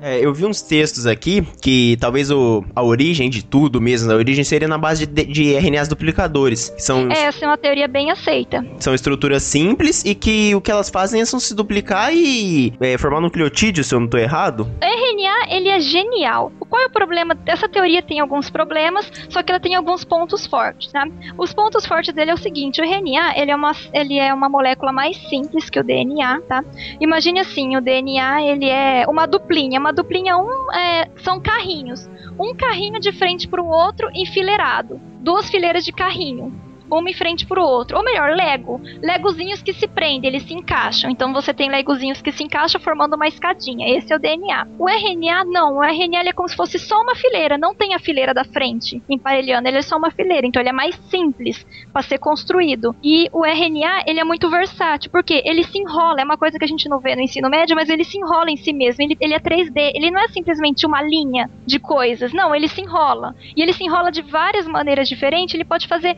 É, eu vi uns textos aqui que talvez o, a origem de tudo mesmo, a origem seria na base de, de RNAs duplicadores. São, É, essa é uma teoria bem aceita. são estruturas simples e que o que elas fazem é só se duplicar e é, formar nucleotídeo, se eu não tô errado. O RNA, ele é genial. Qual é o problema? Essa teoria tem alguns problemas, só que ela tem alguns pontos fortes, tá? Os pontos fortes dele é o seguinte, o RNA, ele é uma, ele é uma molécula mais simples que o DNA, tá? Imagine assim, o DNA, ele é uma duplinha. Uma duplinha, um, é, são carrinhos. Um carrinho de frente para o outro enfileirado. Duas fileiras de carrinho. Uma em frente pro outro. Ou melhor, Lego. Legozinhos que se prendem, eles se encaixam. Então você tem legozinhos que se encaixam formando uma escadinha. Esse é o DNA. O RNA não. O RNA é como se fosse só uma fileira. Não tem a fileira da frente emparelhando. Ele é só uma fileira. Então ele é mais simples para ser construído. E o RNA ele é muito versátil. Porque ele se enrola. É uma coisa que a gente não vê no ensino médio, mas ele se enrola em si mesmo. Ele, ele é 3D. Ele não é simplesmente uma linha de coisas. Não, ele se enrola. E ele se enrola de várias maneiras diferentes. Ele pode fazer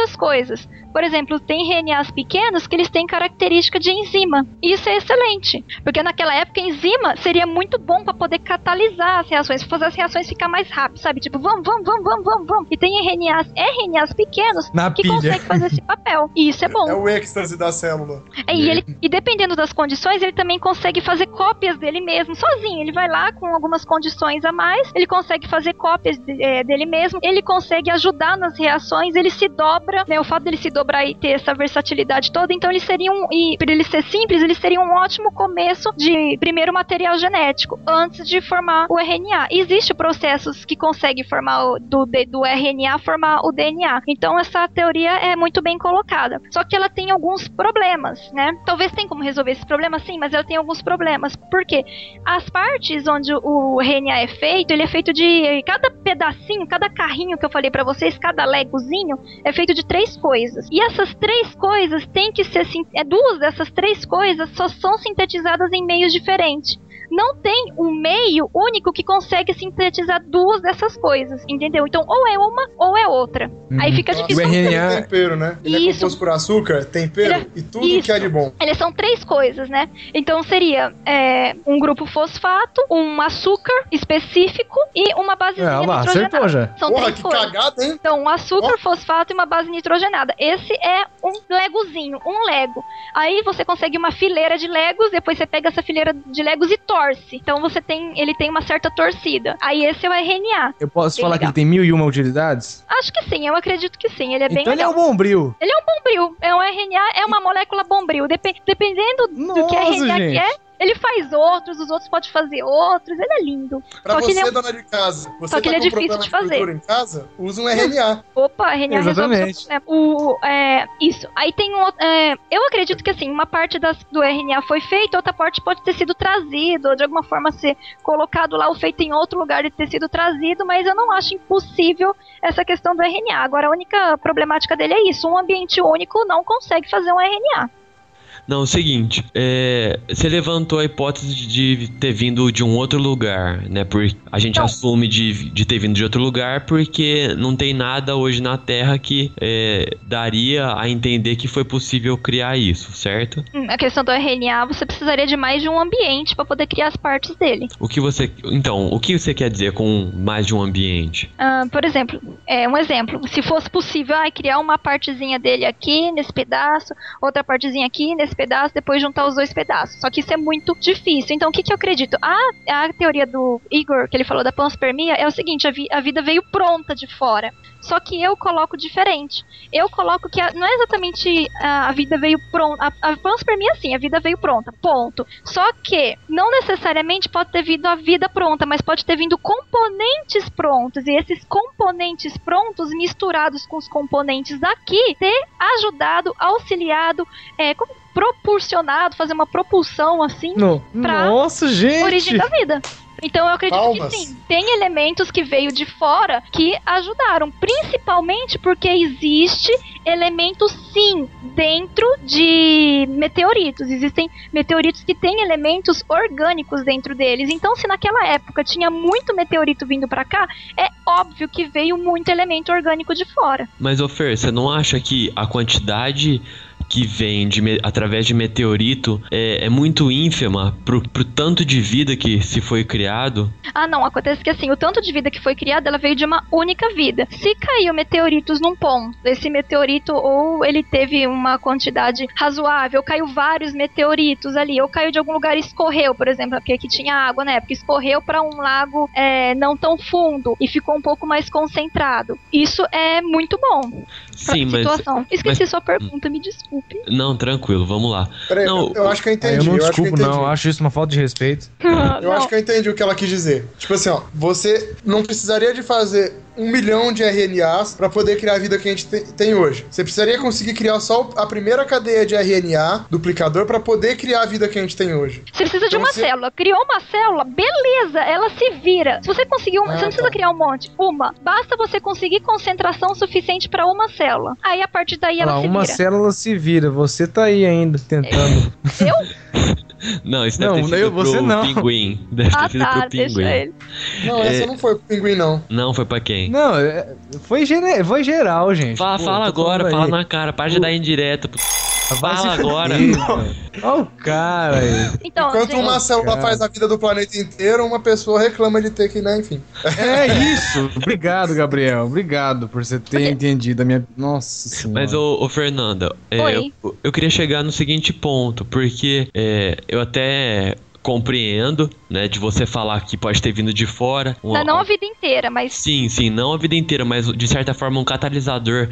muitas coisas. Por exemplo, tem RNAs pequenos que eles têm característica de enzima. E isso é excelente, porque naquela época enzima seria muito bom para poder catalisar as reações, fazer as reações ficar mais rápido, sabe? Tipo, vamos, vamos, vamos, vamos, vamos, vamos. E tem RNAs, RNAs pequenos Na que pilha. conseguem fazer esse papel. E isso é bom. É o êxtase da célula. É, E, ele, e dependendo das condições, ele também consegue fazer cópias dele mesmo, sozinho. Ele vai lá com algumas condições a mais, ele consegue fazer cópias de- eh, dele mesmo, ele consegue ajudar nas reações, ele se dobra dobra, né? O fato dele se dobrar e ter essa versatilidade toda, então eles seriam, e por ele ser simples, eles seriam um ótimo começo de primeiro material genético, antes de formar o RNA. Existem processos que conseguem formar o, do, do RNA formar o DNA. Então essa teoria é muito bem colocada. Só que ela tem alguns problemas, né? Talvez tenha como resolver esses problemas, sim, mas ela tem alguns problemas. Por quê? As partes onde o RNA é feito, ele é feito de cada pedacinho, cada carrinho que eu falei pra vocês, cada legozinho é feito de três coisas. E essas três coisas têm que ser é duas dessas três coisas só são sintetizadas em meios diferentes. Não tem um meio único que consegue sintetizar duas dessas coisas, entendeu? Então, ou é uma ou é outra. Aí fica O difícil. açúcar RNA é tempero, né? Ele é Isso. composto por açúcar, tempero é- e tudo Isso. que é de bom. Eles são três coisas, né? Então seria é, um grupo fosfato, um açúcar específico e uma basezinha É, lá, nitrogenada. acertou já. São Porra, três que coisas. cagada, hein? Então, um açúcar, fosfato e uma base nitrogenada. Esse é um legozinho, um lego. Aí você consegue uma fileira de legos, depois você pega essa fileira de legos e torce. Então você tem, ele tem uma certa torcida. Aí esse é o RNA. Eu posso Bem falar que legal. ele tem mil e uma utilidades? Acho que sim, eu acredito que sim. Ele é bem então ele é legal. um bombril. Ele é um bombril. É um RNA, é uma molécula bombril. Depe- dependendo do que Nossa, RNA gente. quer, ele faz outros, os outros podem fazer outros. Ele é lindo. Pra Só que você, ele é um- dona de casa, você Só que tá ele é difícil de fazer. gordura em casa, usa um RNA. Opa, RNA resolve Exatamente. seu problema. O, é, isso. Aí tem um, outro- é, eu acredito que assim, uma parte das, do RNA foi feita, outra parte pode ter sido trazido, ou de alguma forma ser colocado lá ou feito em outro lugar e ter sido trazido, mas eu não acho impossível essa questão do RNA. Agora, a única problemática dele é isso: um ambiente único não consegue fazer um RNA. Não, é o seguinte, é, você levantou a hipótese de ter vindo de um outro lugar, né? Por, a gente Não. assume de, de ter vindo de outro lugar porque não tem nada hoje na Terra que é, daria a entender que foi possível criar isso, certo? Hum, A questão do RNA, você precisaria de mais de um ambiente para poder criar as partes dele. O que você. Então, o que você quer dizer com mais de um ambiente? Ah, por exemplo, é um exemplo. Se fosse possível, ah, criar uma partezinha dele aqui nesse pedaço, outra partezinha aqui nesse pedaço, depois juntar os dois pedaços. Só que isso é muito difícil. Então, o que, que eu acredito? A, a teoria do Igor, que ele falou da panspermia, é o seguinte: a, vi- a vida veio pronta de fora. Só que eu coloco diferente. Eu coloco que a- não é exatamente a, a vida veio pronta. A, a panspermia, sim, a vida veio pronta. Ponto. Só que não necessariamente pode ter vindo a vida pronta, mas pode ter vindo componentes prontos. E esses componentes prontos, misturados com os componentes daqui, ter ajudado, auxiliado, é, como- proporcionado, fazer uma propulsão assim No- Pra Nossa, gente! origem da vida. Então eu acredito Palmas. que sim. Tem elementos que veio de fora que ajudaram, principalmente porque existe elementos sim dentro de meteoritos. Existem meteoritos que têm elementos orgânicos dentro deles. Então, se naquela época tinha muito meteorito vindo pra cá, é óbvio que veio muito elemento orgânico de fora. Mas, ô Fer, você não acha que a quantidade que vem de através de meteorito é, é muito ínfima pro, pro tanto de vida que se foi criado? Ah, não, acontece que assim, o tanto de vida que foi criada, ela veio de uma única vida. Se caiu meteoritos num ponto, esse meteorito ou ele teve uma quantidade razoável, caiu vários meteoritos ali, ou caiu de algum lugar e escorreu, por exemplo, porque aqui tinha água na época, escorreu para um lago é, não tão fundo e ficou um pouco mais concentrado. Isso é muito bom pra Sim, mas. situação. Esqueci sua pergunta, me desculpe. Não, tranquilo, vamos lá. Peraí, Não, eu, eu acho que eu Ah, entendi. eu não eu acho que eu desculpo, não. Eu acho isso uma falta de respeito. Eu Não. acho que eu entendi o que ela quis dizer. Tipo assim, ó, você não precisaria de fazer um milhão de RNAs pra poder criar a vida que a gente te- tem hoje. Você precisaria conseguir criar só a primeira cadeia de RNA, duplicador, pra poder criar a vida que a gente tem hoje. Você precisa de Então uma você- célula. Criou uma célula, beleza, ela se vira. Se você conseguir uma, Ah, você não precisa tá. criar um monte, uma. Basta você conseguir concentração suficiente pra uma célula. Aí a partir daí ela lá, se uma vira. célula se vira. Você tá aí ainda tentando. Eu? Não, isso Não, deve ter sido eu- você pro não. pinguim. Deve Ah, ter sido tá, pro deixa pinguim. ele. Não, É. essa não foi pro pinguim, não. Não, foi pra quem? Não, é- foi, gene- foi geral, gente. Fala, Pô, fala agora, fala aí. na cara, para de dar indireto. Vai fala agora. Olha o cara aí. Então, Enquanto gente, uma célula cara. faz a vida do planeta inteiro, uma pessoa reclama de ter que, né, enfim. É isso. Obrigado, Gabriel. Obrigado por você ter entendido a minha. Nossa senhora. Mas, ô, ô, Fernanda, é, eu, eu queria chegar no seguinte ponto, porque é, eu até compreendo, né, de você falar que pode ter vindo de fora. Não, não a vida inteira, mas Sim, sim, não a vida inteira, mas de certa forma um catalisador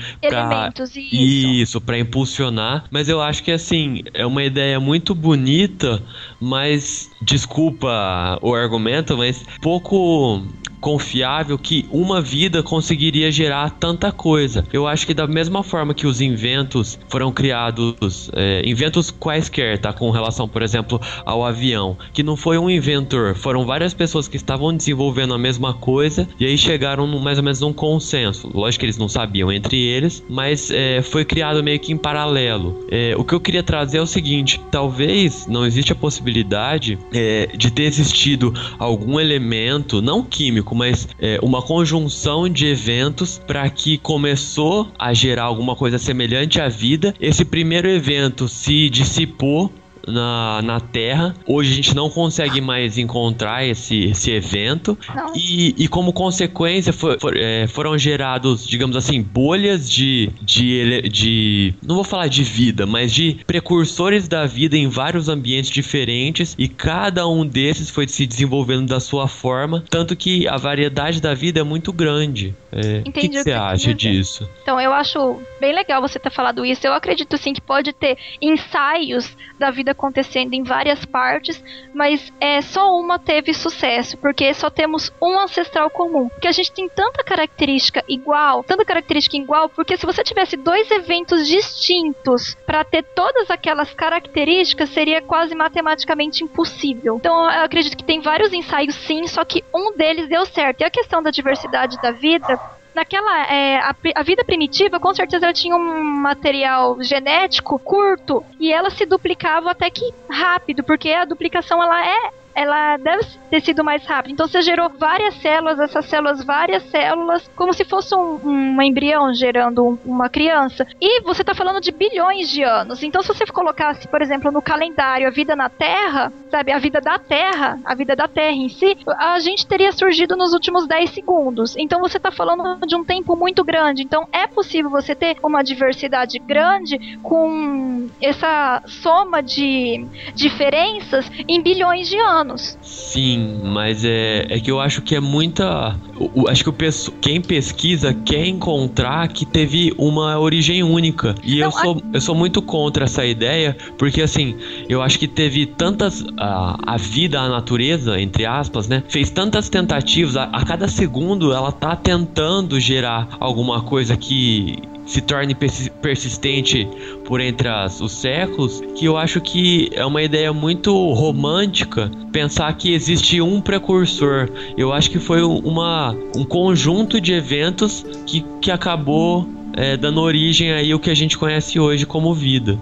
e isso. isso, pra impulsionar. Mas eu acho que assim, é uma ideia muito bonita, mas desculpa o argumento, mas pouco confiável que uma vida conseguiria gerar tanta coisa. Eu acho que da mesma forma que os inventos foram criados, é, inventos quaisquer, tá? Com relação, por exemplo, ao avião, que não foi um inventor, foram várias pessoas que estavam desenvolvendo a mesma coisa e aí chegaram no, mais ou menos num consenso. Lógico que eles não sabiam entre eles, mas é, foi criado meio que em paralelo. É, o que eu queria trazer é o seguinte: talvez não existe a possibilidade é, de ter existido algum elemento, não químico, mas é, uma conjunção de eventos para que começou a gerar alguma coisa semelhante à vida. Esse primeiro evento se dissipou na, na Terra. Hoje a gente não consegue mais encontrar esse, esse evento. E, e como consequência for- for- é, foram gerados, digamos assim, bolhas de, de, de. Não vou falar de vida, mas de precursores da vida em vários ambientes diferentes. E cada um desses foi se desenvolvendo da sua forma. Tanto que a variedade da vida é muito grande. É, o que, Entendi que o você que você acha disso? Então, eu acho bem legal você ter falado isso. Eu acredito sim que pode ter ensaios da vida acontecendo em várias partes, mas é só uma teve sucesso, porque só temos um ancestral comum. Porque a gente tem tanta característica igual, tanta característica igual, porque se você tivesse dois eventos distintos para ter todas aquelas características, seria quase matematicamente impossível. Então, eu acredito que tem vários ensaios sim, só que um deles deu certo. E a questão da diversidade da vida, naquela é, a, a vida primitiva com certeza ela tinha um material genético curto e ela se duplicava até que rápido porque a duplicação ela é ela deve ter sido mais rápida. Então você gerou várias células, essas células, várias células, como se fosse um, um embrião gerando um- uma criança. E você está falando de bilhões de anos. Então se você colocasse, por exemplo, no calendário a vida na Terra, sabe, a vida da Terra, a vida da Terra em si, a gente teria surgido nos últimos 10 segundos. Então você está falando de um tempo muito grande. Então é possível você ter uma diversidade grande com essa soma de diferenças em bilhões de anos. Sim, mas é, é que eu acho que é muita. o- acho que o quem pesquisa quer encontrar que teve uma origem única. E eu, Não, a- sou, eu sou muito contra essa ideia, porque assim, eu acho que teve tantas. A, a vida, a natureza, entre aspas, né? Fez tantas tentativas, a, a cada segundo ela tá tentando gerar alguma coisa que se torne persi- persistente por entre as- os séculos, que eu acho que é uma ideia muito romântica pensar que existe um precursor. Eu acho que foi um- uma, um conjunto de eventos que, que acabou é, dando origem aí ao que a gente conhece hoje como vida.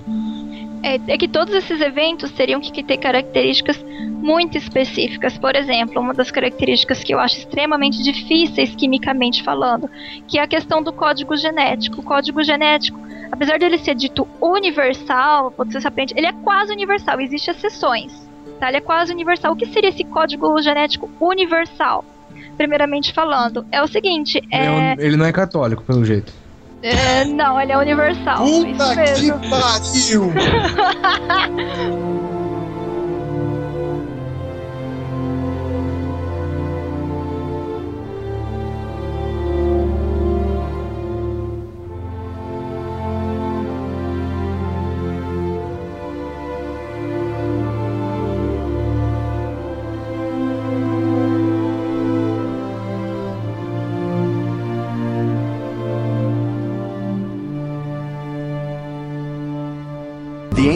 É, é que todos esses eventos teriam que ter características muito específicas. Por exemplo, uma das características que eu acho extremamente difíceis quimicamente falando, que é a questão do código genético. O código genético, apesar dele ser dito universal, você se aprende, ele é quase universal, existem exceções. Tá? Ele é quase universal. O que seria esse código genético universal? Primeiramente falando, é o seguinte, é é, ele não é católico, pelo jeito. É, não, ele é universal. Puta que pariu!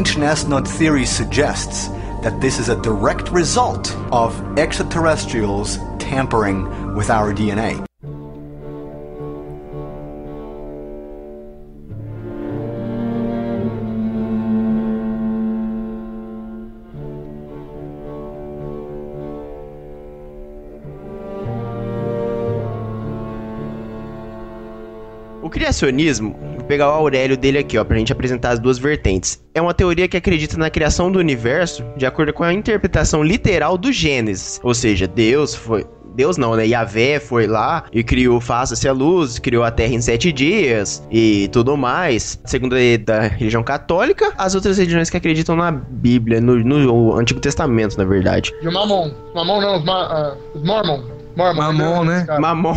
ancient astronaut theory suggests that this is a direct result of extraterrestrials tampering with our DNA. O criacionismo, vou pegar o Aurélio dele aqui, ó, pra gente apresentar as duas vertentes. É uma teoria que acredita na criação do universo de acordo com a interpretação literal do Gênesis. Ou seja, Deus foi. Deus não, né? Yahvé foi lá e criou, faça-se a luz, criou a terra em sete dias e tudo mais. Segundo a da religião católica, as outras religiões que acreditam na Bíblia, no, no Antigo Testamento, na verdade. E o Mamon. Mamon não, os, ma, ah, os. Mormon. Mamon, né? Cara. Mamon.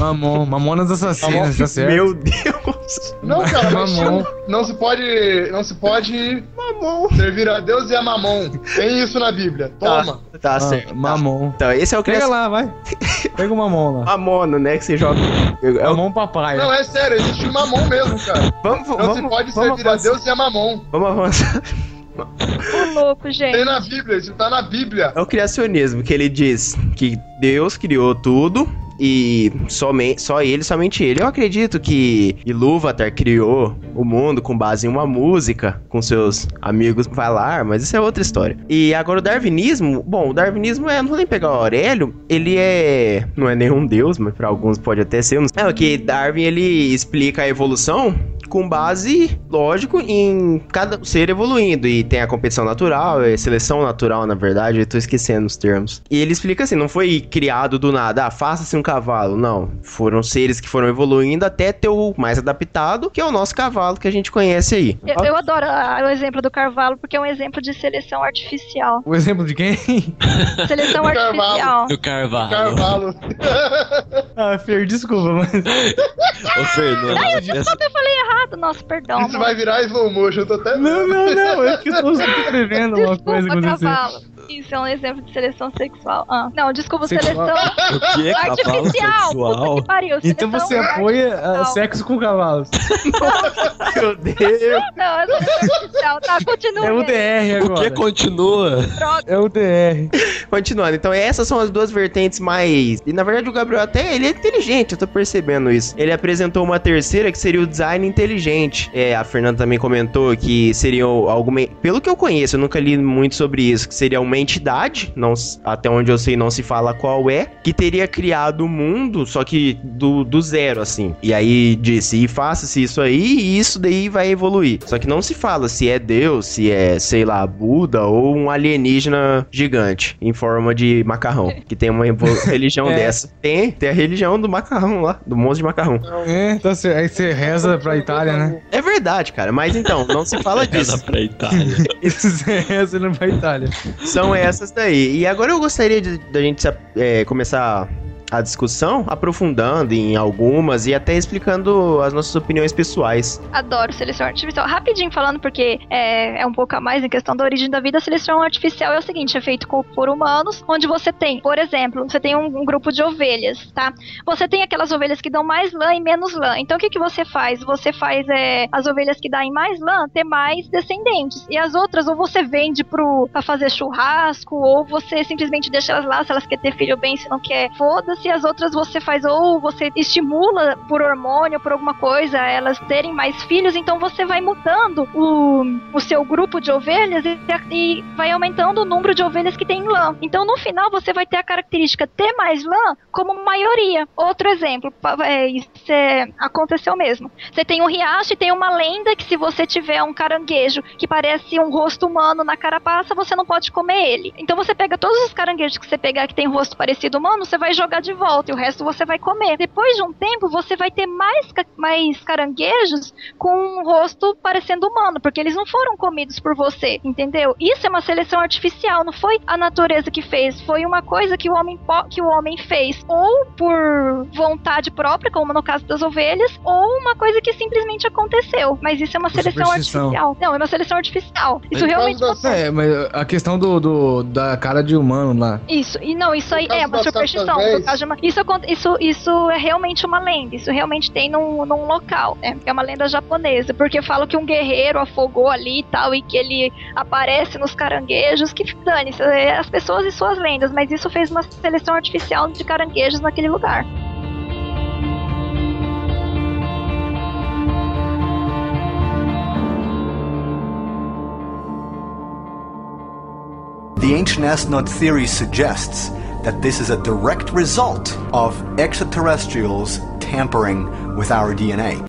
Mamon, Mamonas Assassinas, tá certo? Meu Deus. Não, cara, mas Mamon. não se pode. Não se pode Mamon. servir a Deus e a Mamon. Tem isso na Bíblia. Toma. Tá, tá Ah, certo. Mamon. Então, esse é o Pega criação. lá, vai. Pega o Mamon lá. Mamono, né? Que você joga. É o... Mamon papai. Não, é sério, existe o Mamon mesmo, cara. Vamos, Não vamos, se pode vamos servir a. Deus e a Mamon. Vamos avançar. Ô, louco, gente. Tem na Bíblia, isso tá na Bíblia. É o criacionismo, que ele diz que Deus criou tudo e somente, só ele, somente ele. Eu acredito que Ilúvatar criou o mundo com base em uma música com seus amigos Valar, mas isso é outra história. E agora o darwinismo, bom, o darwinismo é, não vou nem pegar o Aurélio, ele é, não é nenhum deus, mas para alguns pode até ser. não sei. É que Darwin ele explica a evolução com base, lógico, em cada ser evoluindo. E tem a competição natural, é seleção natural, na verdade, eu tô esquecendo os termos. E ele explica assim: não foi criado do nada, ah, faça-se um cavalo. Não. Foram seres que foram evoluindo até ter o mais adaptado, que é o nosso cavalo que a gente conhece aí. Eu, eu adoro ah, o exemplo do Carvalho porque é um exemplo de seleção artificial. O exemplo de quem? Seleção Do Carvalho. artificial. Do Carvalho. Carvalho. ah, Fer, desculpa, mas. Ô, Fernando. essa- Desculpa, eu falei errado. Nossa, perdão. Isso vai virar slow motion, eu tô até. Não, não, não. É que eu tô escrevendo uma Desculpa, coisa acontecer. cavalo. Isso é um exemplo de seleção sexual. Ah, não, desculpa, Sexual. seleção O cavalo artificial. Puta que pariu. Então você apoia artificial. sexo com cavalos. Meu Deus! Não, é seleção artificial. Tá, continua. É o. DR O que agora. continua? Droga. É o DR. Continuando, então essas são as duas vertentes mais. E na verdade o Gabriel até ele é inteligente, eu tô percebendo isso. Ele apresentou uma terceira que seria o design inteligente. É, a Fernanda também comentou que seria alguma. Pelo que eu conheço, eu nunca li muito sobre isso, que seria uma entidade, não, até onde eu sei não se fala qual é, que teria criado o mundo, só que do, do zero, assim. E aí disse, e faça-se isso aí, e isso daí vai evoluir. Só que não se fala se é Deus, se é, sei lá, Buda ou um alienígena gigante em forma de macarrão, que tem uma religião É. dessa. Tem, tem a religião do macarrão lá, do monstro de macarrão. É, tá certo. Aí você reza pra Itália, né? É verdade, cara, mas então, não se fala Reza disso. pra Itália. Isso você reza pra Itália. São essas daí. E agora eu gostaria de- da gente é, começar a discussão aprofundando em algumas e até explicando as nossas opiniões pessoais. Adoro seleção artificial. Rapidinho falando, porque é, é um pouco a mais em questão da origem da vida. A seleção artificial é o seguinte: é feito por humanos, onde você tem, por exemplo, você tem um, um grupo de ovelhas, tá? Você tem aquelas ovelhas que dão mais lã e menos lã. Então o que, que você faz? Você faz é, as ovelhas que dão mais lã ter mais descendentes. E as outras, ou você vende pro, pra fazer churrasco, ou você simplesmente deixa elas lá se elas querem ter filho bem, se não quer, foda-se. E as outras você faz, ou você estimula por hormônio, por alguma coisa, elas terem mais filhos. Então você vai mudando o, o seu grupo de ovelhas e, e vai aumentando o número de ovelhas que tem lã. Então no final você vai ter a característica ter mais lã como maioria. Outro exemplo, é, isso é- aconteceu mesmo. Você tem um riacho e tem uma lenda que se você tiver um caranguejo que parece um rosto humano na carapaça, você não pode comer ele. Então você pega todos os caranguejos que você pegar que tem rosto parecido humano, você vai jogar de volta e o resto você vai comer. Depois de um tempo, você vai ter mais, mais caranguejos com um rosto parecendo humano, porque eles não foram comidos por você, entendeu? Isso é uma seleção artificial, não foi a natureza que fez, foi uma coisa que o homem, que o homem fez, ou por vontade própria, como no caso das ovelhas, ou uma coisa que simplesmente aconteceu. Mas isso é uma seleção artificial. Não, é uma seleção artificial. Isso realmente da- É, mas a questão do, do- da cara de humano lá. Isso, e não, isso aí é uma superstição. cascavéis- no caso isso, isso, isso é realmente uma lenda. Isso realmente tem num, num local, né? É uma lenda japonesa. Porque falam que um guerreiro afogou ali e tal, e que ele aparece nos caranguejos. Que dane-se, é as pessoas e suas lendas. Mas isso fez uma seleção artificial de caranguejos naquele lugar. The ancient astronaut theory suggests that this is a direct result of extraterrestrials tampering with our DNA.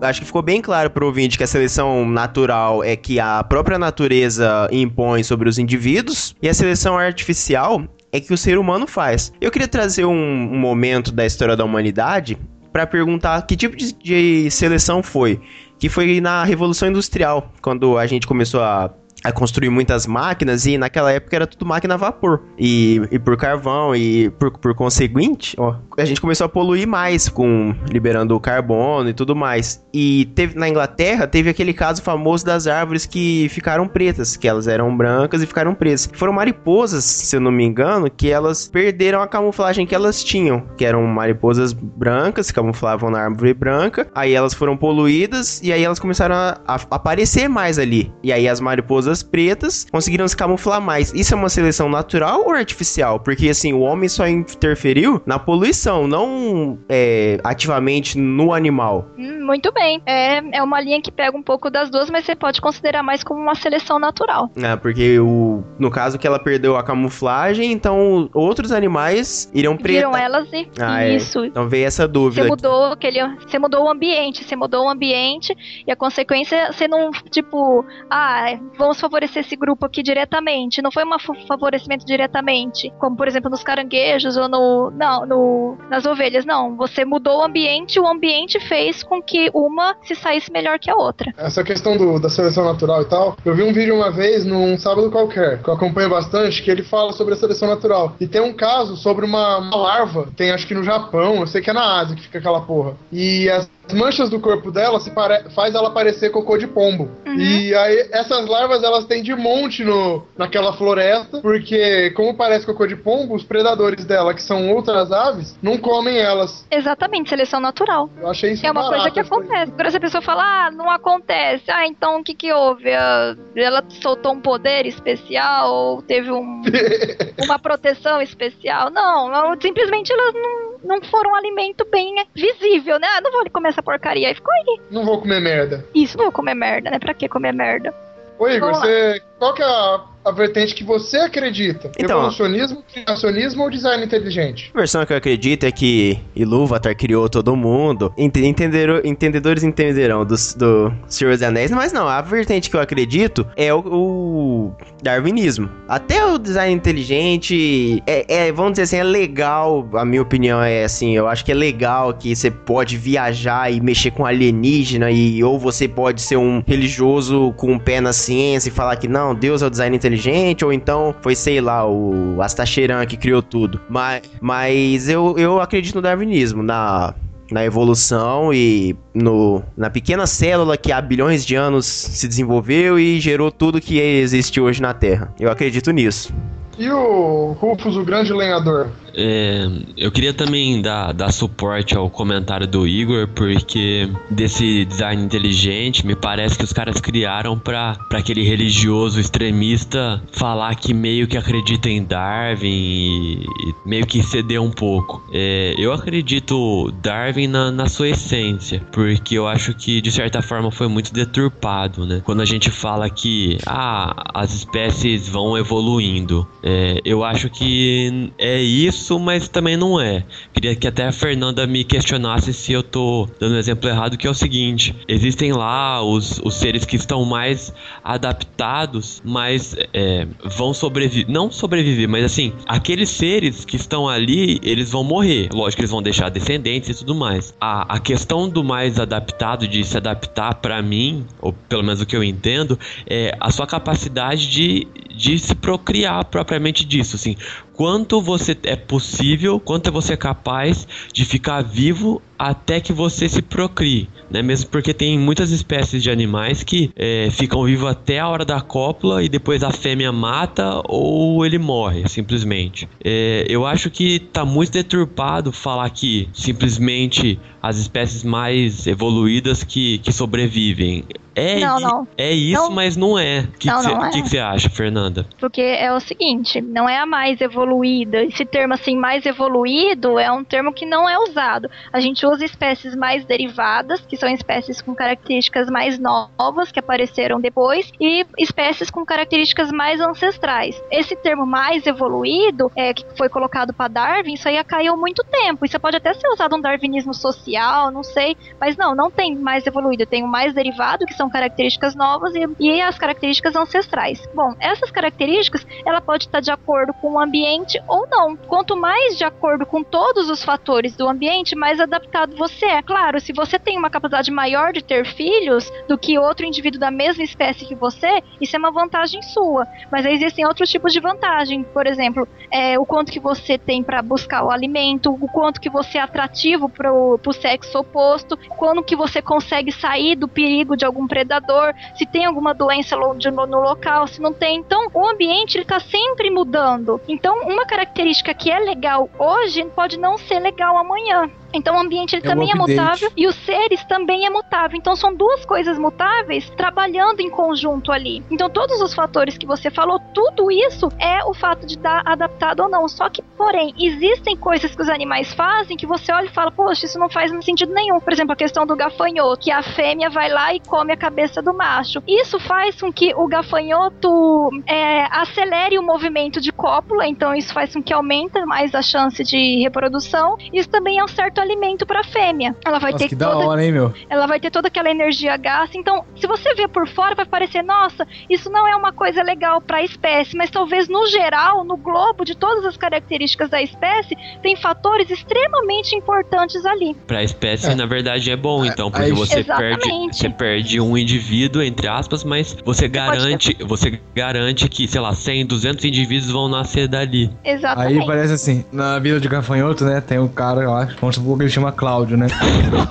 acho que ficou bem claro pro ouvinte que a seleção natural é que a própria natureza impõe sobre os indivíduos e a seleção artificial é que o ser humano faz. Eu queria trazer um, um momento da história da humanidade para perguntar que tipo de, de seleção foi. Que foi na Revolução Industrial, quando a gente começou a a construir muitas máquinas e naquela época era tudo máquina a vapor. E, e por carvão e por, por conseguinte ó, a gente começou a poluir mais com liberando o carbono e tudo mais. E teve na Inglaterra teve aquele caso famoso das árvores que ficaram pretas que elas eram brancas e ficaram pretas foram mariposas se eu não me engano que elas perderam a camuflagem que elas tinham que eram mariposas brancas camuflavam na árvore branca. Aí elas foram poluídas e aí elas começaram a, a aparecer mais ali. E aí as mariposas pretas conseguiram se camuflar mais. Isso é uma seleção natural ou artificial? Porque assim, o homem só interferiu na poluição, não é, ativamente no animal. Hum, muito bem. É, é uma linha que pega um pouco das duas, mas você pode considerar mais como uma seleção natural. É, porque o, no caso que ela perdeu a camuflagem, então outros animais iriam pretas. Viram elas e Ah, é. isso. Então veio essa dúvida. Você mudou aquele, você mudou o ambiente, você mudou o ambiente e a consequência você não, tipo, ah, vamos favorecer esse grupo aqui diretamente. Não foi um favorecimento diretamente, como por exemplo nos caranguejos ou no, não, no, nas ovelhas. Não, você mudou o ambiente, o ambiente fez com que uma se saísse melhor que a outra. Essa questão do- da seleção natural e tal, eu vi um vídeo uma vez num sábado qualquer, que eu acompanho bastante, que ele fala sobre a seleção natural. E tem um caso sobre uma, uma larva, tem acho que no Japão, eu sei que é na Ásia que fica aquela porra. E as manchas do corpo dela se pare... faz ela parecer cocô de pombo. E aí essas larvas elas têm de monte no, naquela floresta, porque como parece cocô de pombo, os predadores dela, que são outras aves, não comem elas. Exatamente, seleção natural. Eu achei isso É uma coisa que essa acontece. Agora, se a pessoa fala, ah, não acontece. Ah, então o que que houve? Ah, Ela soltou um poder especial ou teve um, uma proteção especial? Não, não, simplesmente elas não, não foram um alimento bem visível, né? Ah, não vou comer essa porcaria. Aí ficou aí. Não vou comer merda. Isso, não vou comer merda, né? Pra que comer merda? Ô Igor, você, qual que é a, a vertente que você acredita? Então- Evolucionismo, criacionismo ou design inteligente? A versão que eu acredito é que Ilúvatar criou todo mundo. Ente- entenderam- entendedores entenderão do, do Senhor dos Anéis, mas não, a vertente que eu acredito é o, o darwinismo. Até o design inteligente é, é, vamos dizer assim, é legal. A minha opinião é assim, eu acho que é legal que você pode viajar e mexer com alienígena e ou você pode ser um religioso com um pé na ciência e falar que não, Deus é o design inteligente, ou então foi, sei lá, o Astacheran que criou tudo. Mas, mas eu, eu acredito no darwinismo, na, na evolução e no, na pequena célula que há bilhões de anos se desenvolveu e gerou tudo que existe hoje na Terra. Eu acredito nisso. E o Rufus, o grande lenhador? É, eu queria também dar, dar suporte ao comentário do Igor, porque desse design inteligente, me parece que os caras criaram pra aquele religioso extremista falar que meio que acredita em Darwin e, e meio que ceder um pouco. É, eu acredito Darwin na, na sua essência, porque eu acho que de certa forma foi muito deturpado, né? Quando a gente fala que ah, as espécies vão evoluindo, é, eu acho que é isso, mas também não é. Queria que até a Fernanda me questionasse se eu tô dando um exemplo errado, que é o seguinte: existem lá os, os seres que estão mais adaptados, mas é, vão sobreviver. Não sobreviver, mas assim, aqueles seres que estão ali, eles vão morrer. Lógico que eles vão deixar descendentes e tudo mais. A, a questão do mais adaptado, de se adaptar, pra mim, ou pelo menos o que eu entendo, é a sua capacidade de, de se procriar propriamente disso, assim. Quanto você é possível, quanto você é capaz de ficar vivo até que você se procrie, né? Mesmo porque tem muitas espécies de animais que é, ficam vivos até a hora da cópula e depois a fêmea mata ou ele morre, simplesmente. É, eu acho que tá muito deturpado falar que simplesmente as espécies mais evoluídas que, que sobrevivem. É, Não, não. é isso, Não. mas não é. O que você é. acha, Fernanda? Porque é o seguinte, não é a mais evoluída. Esse termo assim, mais evoluído, é um termo que não é usado. A gente usa espécies mais derivadas, que são espécies com características mais novas, que apareceram depois, e espécies com características mais ancestrais. Esse termo mais evoluído, é, que foi colocado para Darwin, isso aí caiu muito tempo. Isso pode até ser usado um darwinismo social, não sei, mas não, não tem mais evoluído, tem o mais derivado, que são características novas, e, e as características ancestrais. Bom, essas características, ela pode estar de acordo com o ambiente ou não. Quanto mais de acordo com todos os fatores do ambiente, mais adaptado você é. Claro, se você tem uma capacidade maior de ter filhos do que outro indivíduo da mesma espécie que você, isso é uma vantagem sua. Mas existem outros tipos de vantagem. Por exemplo, é, o quanto que você tem para buscar o alimento, o quanto que você é atrativo para o sexo oposto, quando que você consegue sair do perigo de algum predador, se tem alguma doença no, local, se não tem. Então, o ambiente está sempre mudando. Então, uma característica que é legal hoje pode não ser legal amanhã. Então o ambiente ele É um também é update. mutável e os seres também é mutável. Então são duas coisas mutáveis trabalhando em conjunto ali. Então todos os fatores que você falou, tudo isso é o fato de estar adaptado ou não. Só que, porém, existem coisas que os animais fazem que você olha e fala, poxa, isso não faz sentido nenhum. Por exemplo, a questão do gafanhoto, que a fêmea vai lá e come a cabeça do macho. Isso faz com que o gafanhoto é, acelere o movimento de cópula, então isso faz com que aumente mais a chance de reprodução. Isso também é um certo alimento para a fêmea. Ela vai Nossa, ter que da toda hora, hein, meu? ela vai ter toda aquela energia gasta. Então, se você ver por fora, vai parecer, nossa, isso não é uma coisa legal para a espécie, mas talvez no geral, no globo de todas as características da espécie, tem fatores extremamente importantes ali. Pra espécie, É. na verdade, é bom, então, porque aí- você perde, você perde um indivíduo, entre aspas, mas você garante, você garante que, sei lá, 100, 200 indivíduos vão nascer dali. Exatamente. Aí parece assim, na vida de gafanhoto, né? Tem um cara, eu acho, que ele chama Cláudio, né?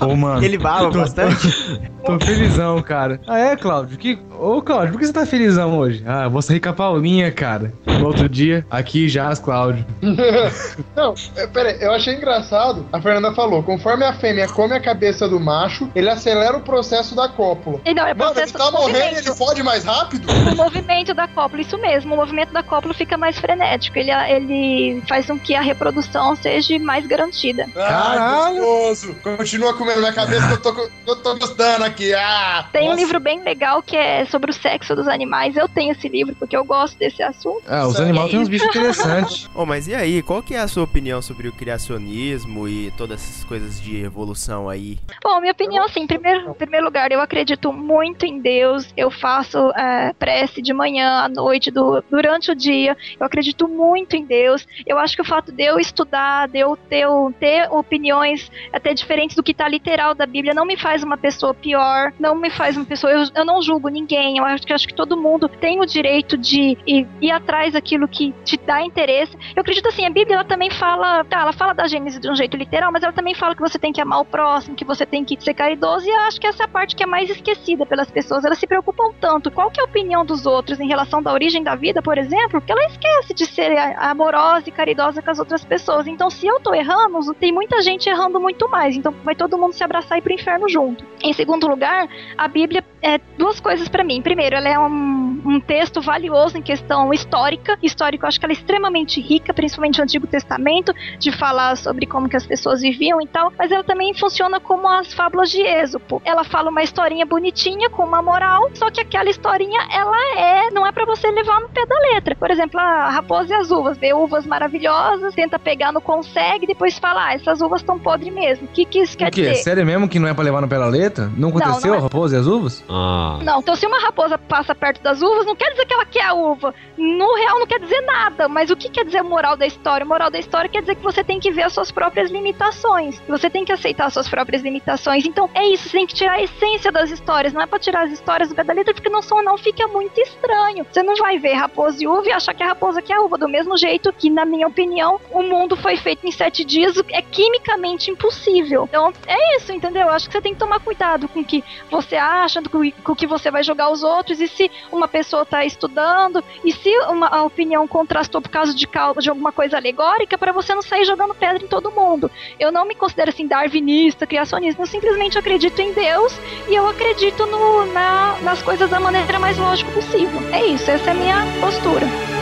Ô, mano. Ele baba tô- bastante. Tô felizão, cara. Ah, é, Cláudio? Que... Ô, Cláudio, por que você tá felizão hoje? Ah, eu vou sair com a Paulinha, cara. No outro dia, aqui já as Cláudio. Não, é, pera aí, eu achei engraçado. A Fernanda falou: conforme a fêmea come a cabeça do macho, ele acelera o processo da cópula. E não, é Mano, ele processo tá do morrendo e movimento. ele fode mais rápido? O movimento da cópula, isso mesmo, o movimento da cópula fica mais frenético, ele, ele faz com que a reprodução seja mais garantida. Caralho. Ai, gostoso. Continua comendo minha cabeça que eu tô, eu tô gostando aqui. Ah, Tem um nossa. livro bem legal que é sobre o sexo dos animais. Eu tenho esse livro porque eu gosto desse assunto. Ah, os animais têm uns bichos interessantes. Ô, mas e aí, qual que é a sua opinião sobre o criacionismo e todas essas coisas de evolução aí? Bom, minha opinião, assim, em primeiro, em primeiro lugar, eu acredito muito em Deus. Eu faço é, prece de manhã, à noite, do- durante o dia. Eu acredito muito em Deus. Eu acho que o fato de eu estudar, de eu ter, ter opiniões até diferentes do que está literal da Bíblia, não me faz uma pessoa pior, não me faz uma pessoa. Eu, eu não julgo ninguém. Eu acho que, acho que todo mundo tem o direito de ir, ir atrás daquilo que te dá interesse. Eu acredito assim, a Bíblia ela também fala, tá, ela fala da Gênesis de um jeito literal, mas ela também fala que você tem que amar o próximo, que você tem que ser caridoso, e eu acho que essa é a parte que é mais esquecida pelas pessoas. Elas se preocupam tanto qual que é a opinião dos outros em relação da origem da vida, por exemplo, que ela esquece de ser amorosa e caridosa com as outras pessoas. Então, se eu tô errando, tem muita gente errando muito mais. Então, vai todo mundo se abraçar e ir pro inferno junto. Em segundo lugar, a Bíblia é duas coisas pra mim. Primeiro, ela é um, um texto valioso em questão histórica. Histórico, eu acho que ela é extremamente rica, principalmente no Antigo Testamento, de falar sobre como que as pessoas viviam e tal. Mas ela também funciona como as fábulas de Êxopo. Ela fala uma historinha bonitinha com uma moral, só que aquela historinha ela é, não é pra você levar no pé da letra. Por exemplo, a raposa e as uvas, vê uvas maravilhosas, tenta pegar, não consegue, depois fala, ah, essas uvas estão podres mesmo. O que que isso quer O quê? dizer? Sério mesmo que não é pra levar no pé da letra? Não aconteceu não é. a raposa e as uvas? Ah. Não, então se uma raposa passa perto das uvas, não quer dizer que ela quer a uva. No real não quer dizer nada. Mas o que quer dizer moral da história? Moral da história quer dizer que você tem que ver as suas próprias limitações. Você tem que aceitar as suas próprias limitações. Então é isso, você tem que tirar a essência das histórias. Não é pra tirar as histórias do pé da letra, porque não são, não fica muito estranho. Você não vai ver raposa e uva e achar que a raposa quer a uva. Do mesmo jeito que, na minha opinião, o mundo foi feito em sete dias, é quimicamente impossível. Então é isso, entendeu? Eu acho que você tem que tomar cuidado com o que você acha, com o- com o que você vai jogar os outros, e se uma pessoa tá estudando, e se uma a opinião contrastou por causa de, de alguma coisa alegórica, para você não sair jogando pedra em todo mundo. Eu não me considero assim darwinista, criacionista, eu simplesmente acredito em Deus e eu acredito no- na- nas coisas da maneira mais lógica possível. É isso, essa é a minha postura.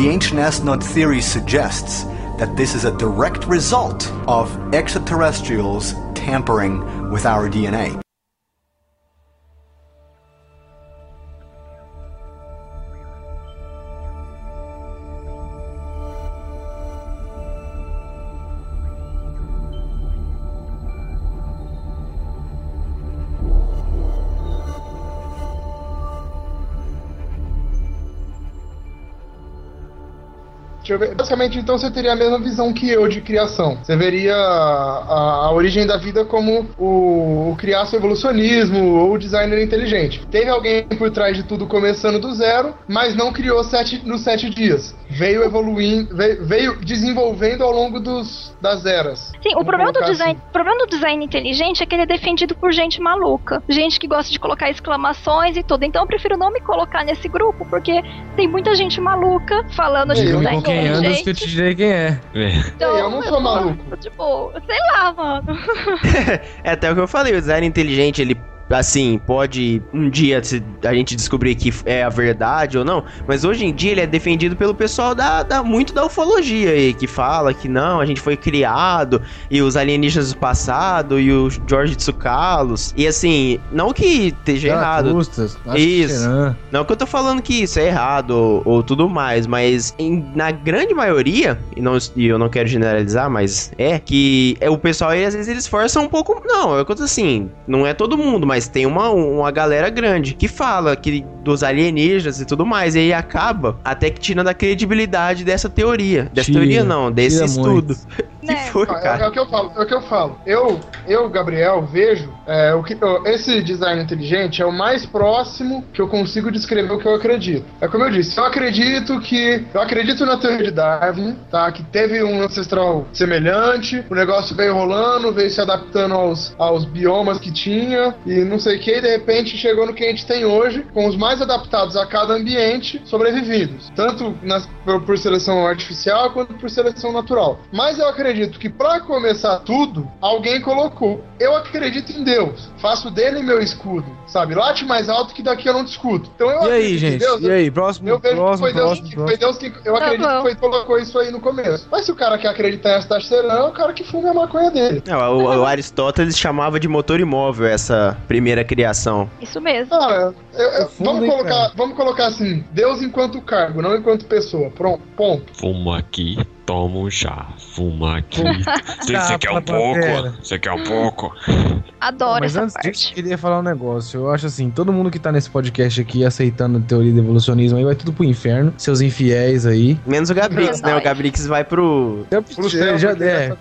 The ancient astronaut theory suggests that this is a direct result of extraterrestrials tampering with our DNA. Basicamente, então você teria a mesma visão que eu de criação. Você veria a, a origem da vida como o, o criaço evolucionismo ou o designer inteligente. Teve alguém por trás de tudo começando do zero, mas não criou sete, nos sete dias. Veio evoluindo, veio, veio desenvolvendo ao longo dos, das eras. Sim, o problema do, design, assim. problema do design inteligente é que ele é defendido por gente maluca. Gente que gosta de colocar exclamações e tudo. Então eu prefiro não me colocar nesse grupo, porque tem muita gente maluca falando de design Com quem andas que eu te inteligente. direi quem é. Então, eu não sou maluco. Tipo, sei lá, mano. É até o que eu falei, o design inteligente, ele assim, pode um dia a gente descobrir que é a verdade ou não, mas hoje em dia ele é defendido pelo pessoal da, da- muito da ufologia aí, que fala que não, a gente foi criado, e os alienígenas do passado, e o George Tsoukalos, e assim, não que esteja errado, Custas, Isso. não que eu tô falando que isso é errado ou, ou tudo mais, mas em- na grande maioria, e, não, e eu não quero generalizar, mas é que é, o pessoal aí às vezes eles forçam um pouco. Não, é coisa assim, não é todo mundo, mas tem uma, uma galera grande que fala que dos alienígenas e tudo mais, e aí acaba até que tirando a credibilidade dessa teoria. Dessa Tira, teoria não, desse estudo. que Né? foi, Ah, É, é cara? o que eu falo, é o que eu falo. Eu, eu Gabriel, vejo é, o que, esse design inteligente é o mais próximo que eu consigo descrever o que eu acredito. É como eu disse, eu acredito que. Eu acredito na teoria de Darwin, tá? Que teve um ancestral semelhante, o negócio veio rolando, veio se adaptando aos, aos biomas que tinha, e não sei o que, e de repente chegou no que a gente tem hoje, com os mais adaptados a cada ambiente sobrevividos. Tanto nas- por, por seleção artificial quanto por seleção natural. Mas eu acredito que pra começar tudo, alguém colocou. Eu acredito em Deus. Faço dele meu escudo, sabe? Late mais alto que daqui eu não discuto. Então eu E aí, acredito em gente? Deus. E aí, próximo, Eu vejo que próximo, foi Deus, próximo, que, foi Deus que. Eu acredito bom. que foi colocou isso aí no começo. Mas se o cara quer acreditar em Astaxerã, é o cara que fuma a maconha dele. Não, o, o Aristóteles chamava de motor imóvel essa primeira criação. Isso mesmo. Ah, eu- eu- vamos, colocar, vamos colocar assim: Deus enquanto cargo, não enquanto pessoa. Pronto, ponto. Fuma aqui, toma um chá. Fuma aqui. Você quer um pouco? Você quer um pouco? Adoro Mas essa antes parte. disso, eu queria falar um negócio. Eu acho assim, todo mundo que tá nesse podcast aqui aceitando a teoria do evolucionismo aí vai tudo pro inferno. Seus infiéis aí. Menos o Gabrix, né? O. Gabrix vai pro. Pro céu, já, é é.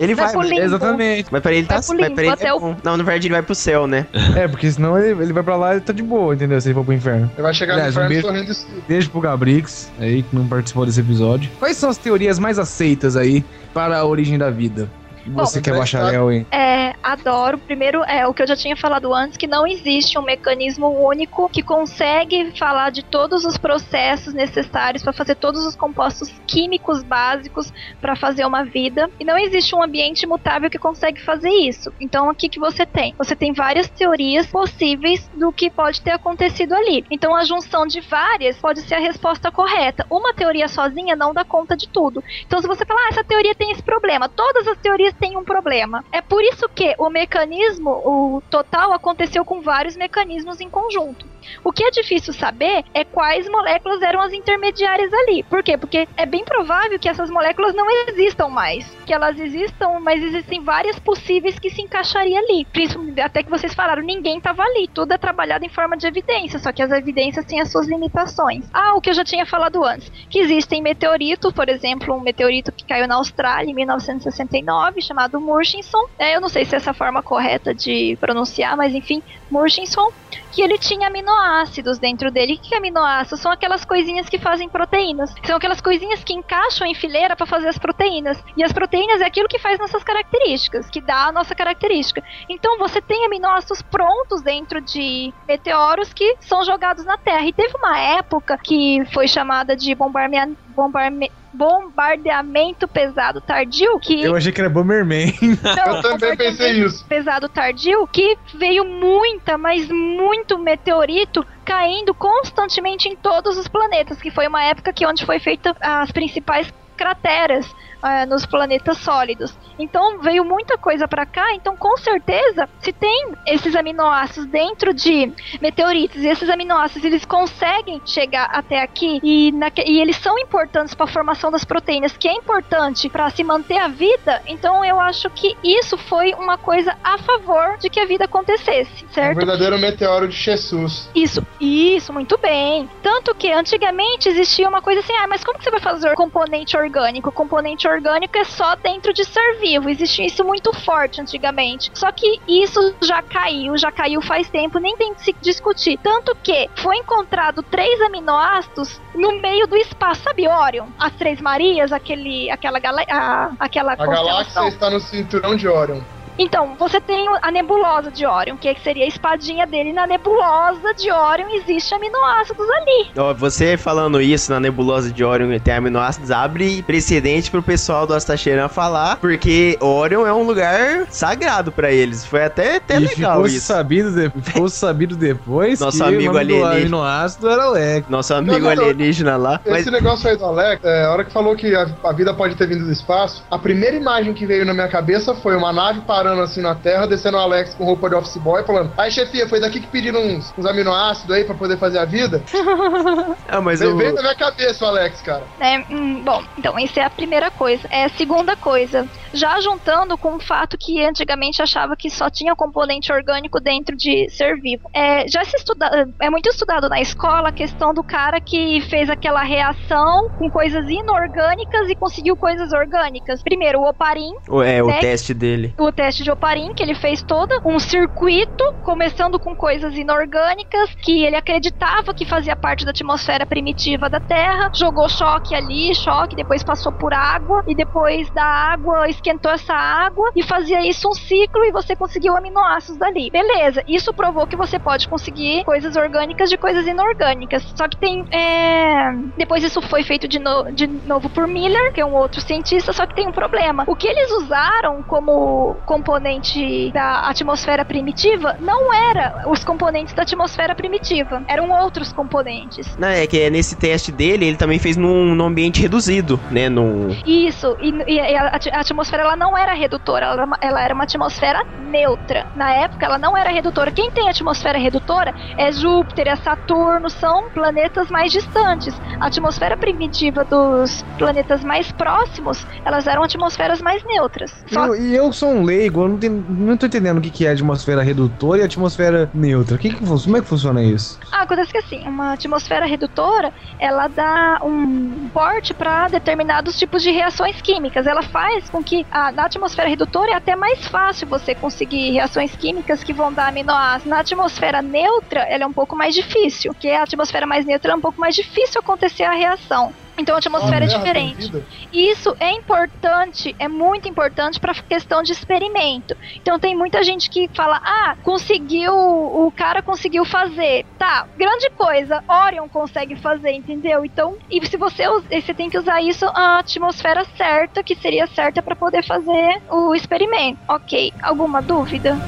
Ele Vai vai. pro exatamente. Mas pra ele tá. Vai Mas pra ele até é o-. Não, na verdade ele vai pro céu, né? É, porque senão ele, ele vai pra lá e tá de boa, entendeu? Se ele for pro inferno. Ele vai chegar Aliás, no um inferno beijo. sorrindo. Beijo pro Gabrix, aí que não participou desse episódio. Quais são as teorias mais aceitas aí para a origem da vida? Você Bom, que é bacharel, hein? É, adoro. Primeiro, é o que eu já tinha falado antes, que não existe um mecanismo único que consegue falar de todos os processos necessários para fazer todos os compostos químicos básicos para fazer uma vida. E não existe um ambiente imutável que consegue fazer isso. Então, o que, que você tem? Você tem várias teorias possíveis do que pode ter acontecido ali. Então, a junção de várias pode ser a resposta correta. Uma teoria sozinha não dá conta de tudo. Então, se você falar, ah, essa teoria tem esse problema, todas as teorias têm um problema. É por isso que o mecanismo, o total, aconteceu com vários mecanismos em conjunto. O que é difícil saber é quais moléculas eram as intermediárias ali. Por quê? Porque é bem provável que essas moléculas não existam mais. Que elas existam, mas existem várias possíveis que se encaixaria ali. Principalmente, até que vocês falaram, ninguém estava ali. Tudo é trabalhado em forma de evidência, só que as evidências têm as suas limitações. Ah, o que eu já tinha falado antes. Que existem meteoritos, por exemplo, um meteorito que caiu na Austrália em 1969, chamado Murchison. É, eu não sei se é essa forma correta de pronunciar, mas enfim, Murchison, que ele tinha aminoácidos dentro dele. O que é aminoácidos? São aquelas coisinhas que fazem proteínas. São aquelas coisinhas que encaixam em fileira para fazer as proteínas. E as proteínas é aquilo que faz nossas características, que dá a nossa característica. Então você tem aminoácidos prontos dentro de meteoros que são jogados na Terra. E teve uma época que foi chamada de bombardeamento bombarme- bombardeamento pesado tardio que Eu achei que era Bomberman. Não, Eu também pensei isso. pesado tardio que veio muita, mas muito meteorito caindo constantemente em todos os planetas, que foi uma época que onde foi feita as principais crateras ah, nos planetas sólidos. Então veio muita coisa pra cá, então com certeza se tem esses aminoácidos dentro de meteoritos e esses aminoácidos eles conseguem chegar até aqui e, naque- e eles são importantes para a formação das proteínas, que é importante para se manter a vida. Então eu acho que isso foi uma coisa a favor de que a vida acontecesse, Um certo? verdadeiro meteoro de Jesus. Isso, isso, muito bem. Tanto que antigamente existia uma coisa assim, ah, mas como que você vai fazer componente orgânico? Componente orgânico é só dentro de ser vivo. Existia isso muito forte antigamente. Só que isso já caiu, já caiu faz tempo, nem tem que se discutir. Tanto que foi encontrado três aminoácidos no meio do espaço, sabe Orion? As Três Marias, aquele, aquela, gala, a, aquela A galáxia está no cinturão de Orion. Então, você tem a nebulosa de Orion, que seria a espadinha dele. Na nebulosa de Orion existe aminoácidos ali. Ó, você falando isso na nebulosa de Orion tem aminoácidos, abre precedente pro pessoal do Astacheran falar, porque Orion é um lugar sagrado pra eles. Foi até, até e legal ficou isso. sabido, de- ficou sabido depois Nosso que amigo o alienígena. aminoácido era Lex. Nosso amigo Não, não, alienígena lá. Mas Esse negócio aí do Alex, é, a hora que falou que a, a vida pode ter vindo do espaço, a primeira imagem que veio na minha cabeça foi uma nave parando assim na Terra, descendo o Alex com roupa de office boy, falando: Aí, chefia, foi daqui que pediram uns, uns aminoácidos aí pra poder fazer a vida? Ah, mas o... veio na minha cabeça o Alex, cara. né? Hum, bom, então essa é a primeira coisa. É a segunda coisa, já juntando com o fato que antigamente achava que só tinha componente orgânico dentro de ser vivo. É, já se estuda, é muito estudado na escola a questão do cara que fez aquela reação com coisas inorgânicas e conseguiu coisas orgânicas. Primeiro, o oparim, o- É, o né? teste dele. o teste de oparim, que ele fez todo um circuito, começando com coisas inorgânicas, que ele acreditava que fazia parte da atmosfera primitiva da Terra, jogou choque ali, choque, depois passou por água, e depois da água esquentou essa água, e fazia isso um ciclo, e você conseguiu aminoácidos dali. Beleza, isso provou que você pode conseguir coisas orgânicas de coisas inorgânicas. Só que tem. é, Depois isso foi feito de, no- de novo por Miller, que é um outro cientista, só que tem um problema. O que eles usaram como componente da atmosfera primitiva não era os componentes da atmosfera primitiva, eram outros componentes. Não, é que é nesse teste dele, ele também fez num, num ambiente reduzido, né? Num... Isso, e, e a, a atmosfera ela não era redutora, ela era, uma, ela era uma atmosfera neutra. Na época ela não era redutora. Quem tem atmosfera redutora é Júpiter, é Saturno, são planetas mais distantes. A atmosfera primitiva dos planetas mais próximos, elas eram atmosferas mais neutras. Só Eu- e eu sou um leigo, eu não, tenho- não tô entendendo o que, que é atmosfera redutora e atmosfera neutra. Que que, como é que funciona isso? Ah, acontece que assim, uma atmosfera redutora, ela dá um porte para determinados tipos de reações químicas. Ela faz com que a, na atmosfera redutora é até mais fácil você conseguir reações químicas que vão dar aminoácidos. Na atmosfera neutra, ela é um pouco mais difícil, porque a atmosfera mais neutra é um pouco mais difícil acontecer a reação. Então a atmosfera é tem diferente. Isso é importante, é muito importante para questão de experimento. Então tem muita gente que fala: "Ah, conseguiu, o cara conseguiu fazer". Tá, grande coisa, Orion consegue fazer, entendeu? Então, e se você você tem que usar isso a atmosfera certa, que seria certa para poder fazer o experimento. OK, alguma dúvida?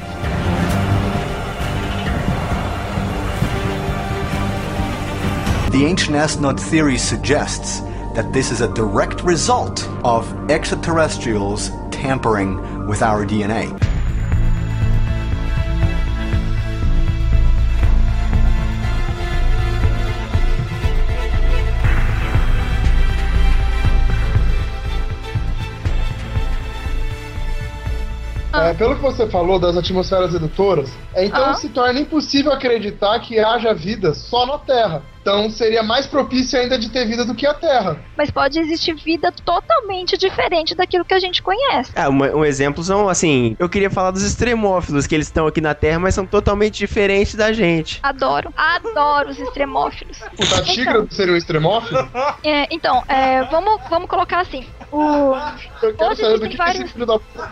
The ancient astronaut theory suggests that this is a direct result of extraterrestrials tampering with our DNA. É, pelo que você falou das atmosferas redutoras, é, então Ah. se torna impossível acreditar que haja vida só na Terra. Então seria mais propício ainda de ter vida do que a Terra. Mas pode existir vida totalmente diferente daquilo que a gente conhece. Ah, uma- um exemplo são, assim, eu queria falar dos extremófilos, que eles estão aqui na Terra, mas são totalmente diferentes da gente. Adoro, adoro os extremófilos. O da tigra seria um extremófilo? É, então, é, vamos, vamos colocar assim. O... Existem vários-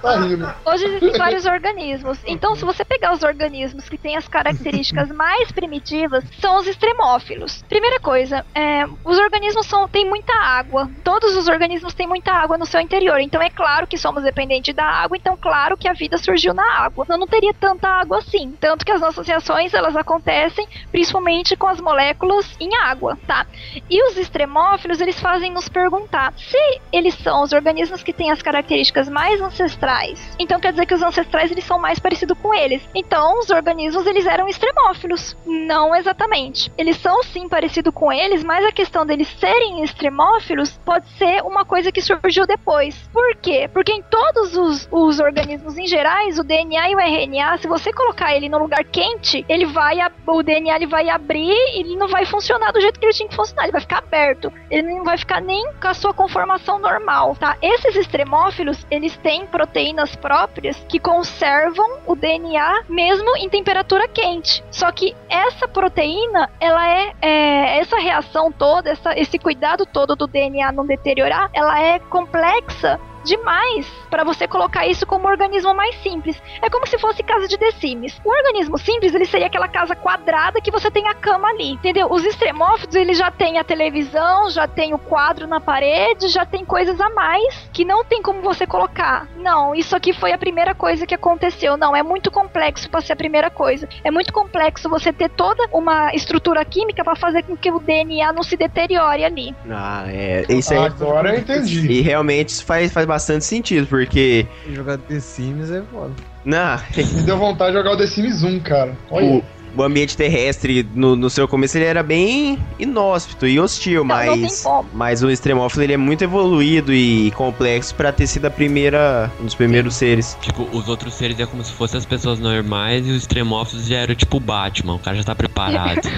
tá. Hoje existem vários organismos. Então, se você pegar os organismos que têm as características mais primitivas, são os extremófilos. Primeira coisa, é, os organismos são, têm muita água. Todos os organismos têm muita água no seu interior. Então, é claro que somos dependentes da água. Então, claro que a vida surgiu na água. Não, não teria tanta água assim. Tanto que as nossas reações, elas acontecem principalmente com as moléculas em água, tá? E os extremófilos, eles fazem nos perguntar se eles são os organismos que têm as características mais ancestrais. Então quer dizer que os ancestrais eles são mais parecidos com eles. Então os organismos eles eram extremófilos. Não exatamente. Eles são sim parecidos com eles, mas a questão deles serem extremófilos pode ser uma coisa que surgiu depois. Por quê? Porque em todos os, os organismos em gerais, o DNA e o RNA, se você colocar ele no lugar quente, ele vai o DNA ele vai abrir e ele não vai funcionar do jeito que ele tinha que funcionar, ele vai ficar aberto. Ele não vai ficar nem com a sua conformação normal, tá? Esses extremófilos, eles têm proteínas próprias que conservam o DNA mesmo em temperatura quente. Só que essa proteína, ela é, é, essa reação toda, essa- esse cuidado todo do DNA não deteriorar, ela é complexa demais para você colocar isso como um organismo mais simples. É como se fosse casa de The Sims. O organismo simples, ele seria aquela casa quadrada que você tem a cama ali, entendeu? Os extremófilos, ele já tem a televisão, já tem o quadro na parede, já tem coisas a mais que não tem como você colocar. Não, isso aqui foi a primeira coisa que aconteceu. Não, é muito complexo para ser a primeira coisa. É muito complexo você ter toda uma estrutura química para fazer com que o DNA não se deteriore ali. Ah, é. Isso aí. Agora eu entendi. E realmente isso faz, faz bastante sentido, porque. Jogar The Sims é foda. Não, Me deu vontade de jogar o The Sims 1, cara. Olha. o, o ambiente terrestre no, no seu começo ele era bem inóspito e hostil, Não, não mas. como. Mas o extremófilo ele é muito evoluído e complexo pra ter sido a primeira. um dos primeiros seres. Tipo, os outros seres é como se fossem as pessoas normais e os extremófilos já eram tipo o Batman, o cara já tá preparado.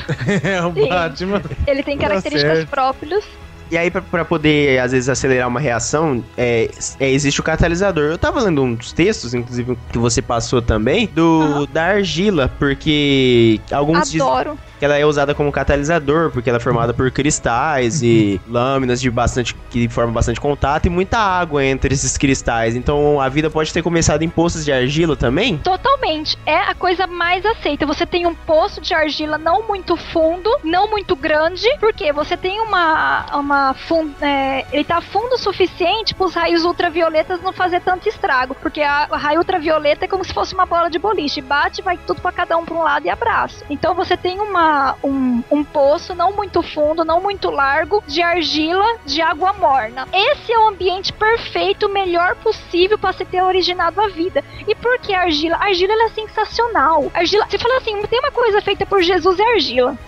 É o Sim. Batman. Ele tem Tá características próprias. E aí, pra, pra poder, às vezes, acelerar uma reação, é, é, existe o catalisador. Eu tava lendo um dos textos, inclusive, que você passou também, do da argila, porque alguns dizem Adoro. Que ela é usada como catalisador, porque ela é formada por cristais e lâminas de bastante que formam bastante contato e muita água entre esses cristais. Então a vida pode ter começado em poços de argila também? Totalmente. É a coisa mais aceita. Você tem um poço de argila não muito fundo, não muito grande, porque você tem uma. uma é, ele tá fundo o suficiente para os raios ultravioletas não fazer tanto estrago. Porque a, a raio ultravioleta é como se fosse uma bola de boliche. Bate, vai tudo para cada um para um lado e abraço. Então você tem uma, um, um poço não muito fundo, não muito largo, de argila, de água morna. Esse é o ambiente perfeito, o melhor possível para se ter originado a vida. E por que argila? A argila é sensacional. A argila, você fala assim, tem uma coisa feita por Jesus é argila.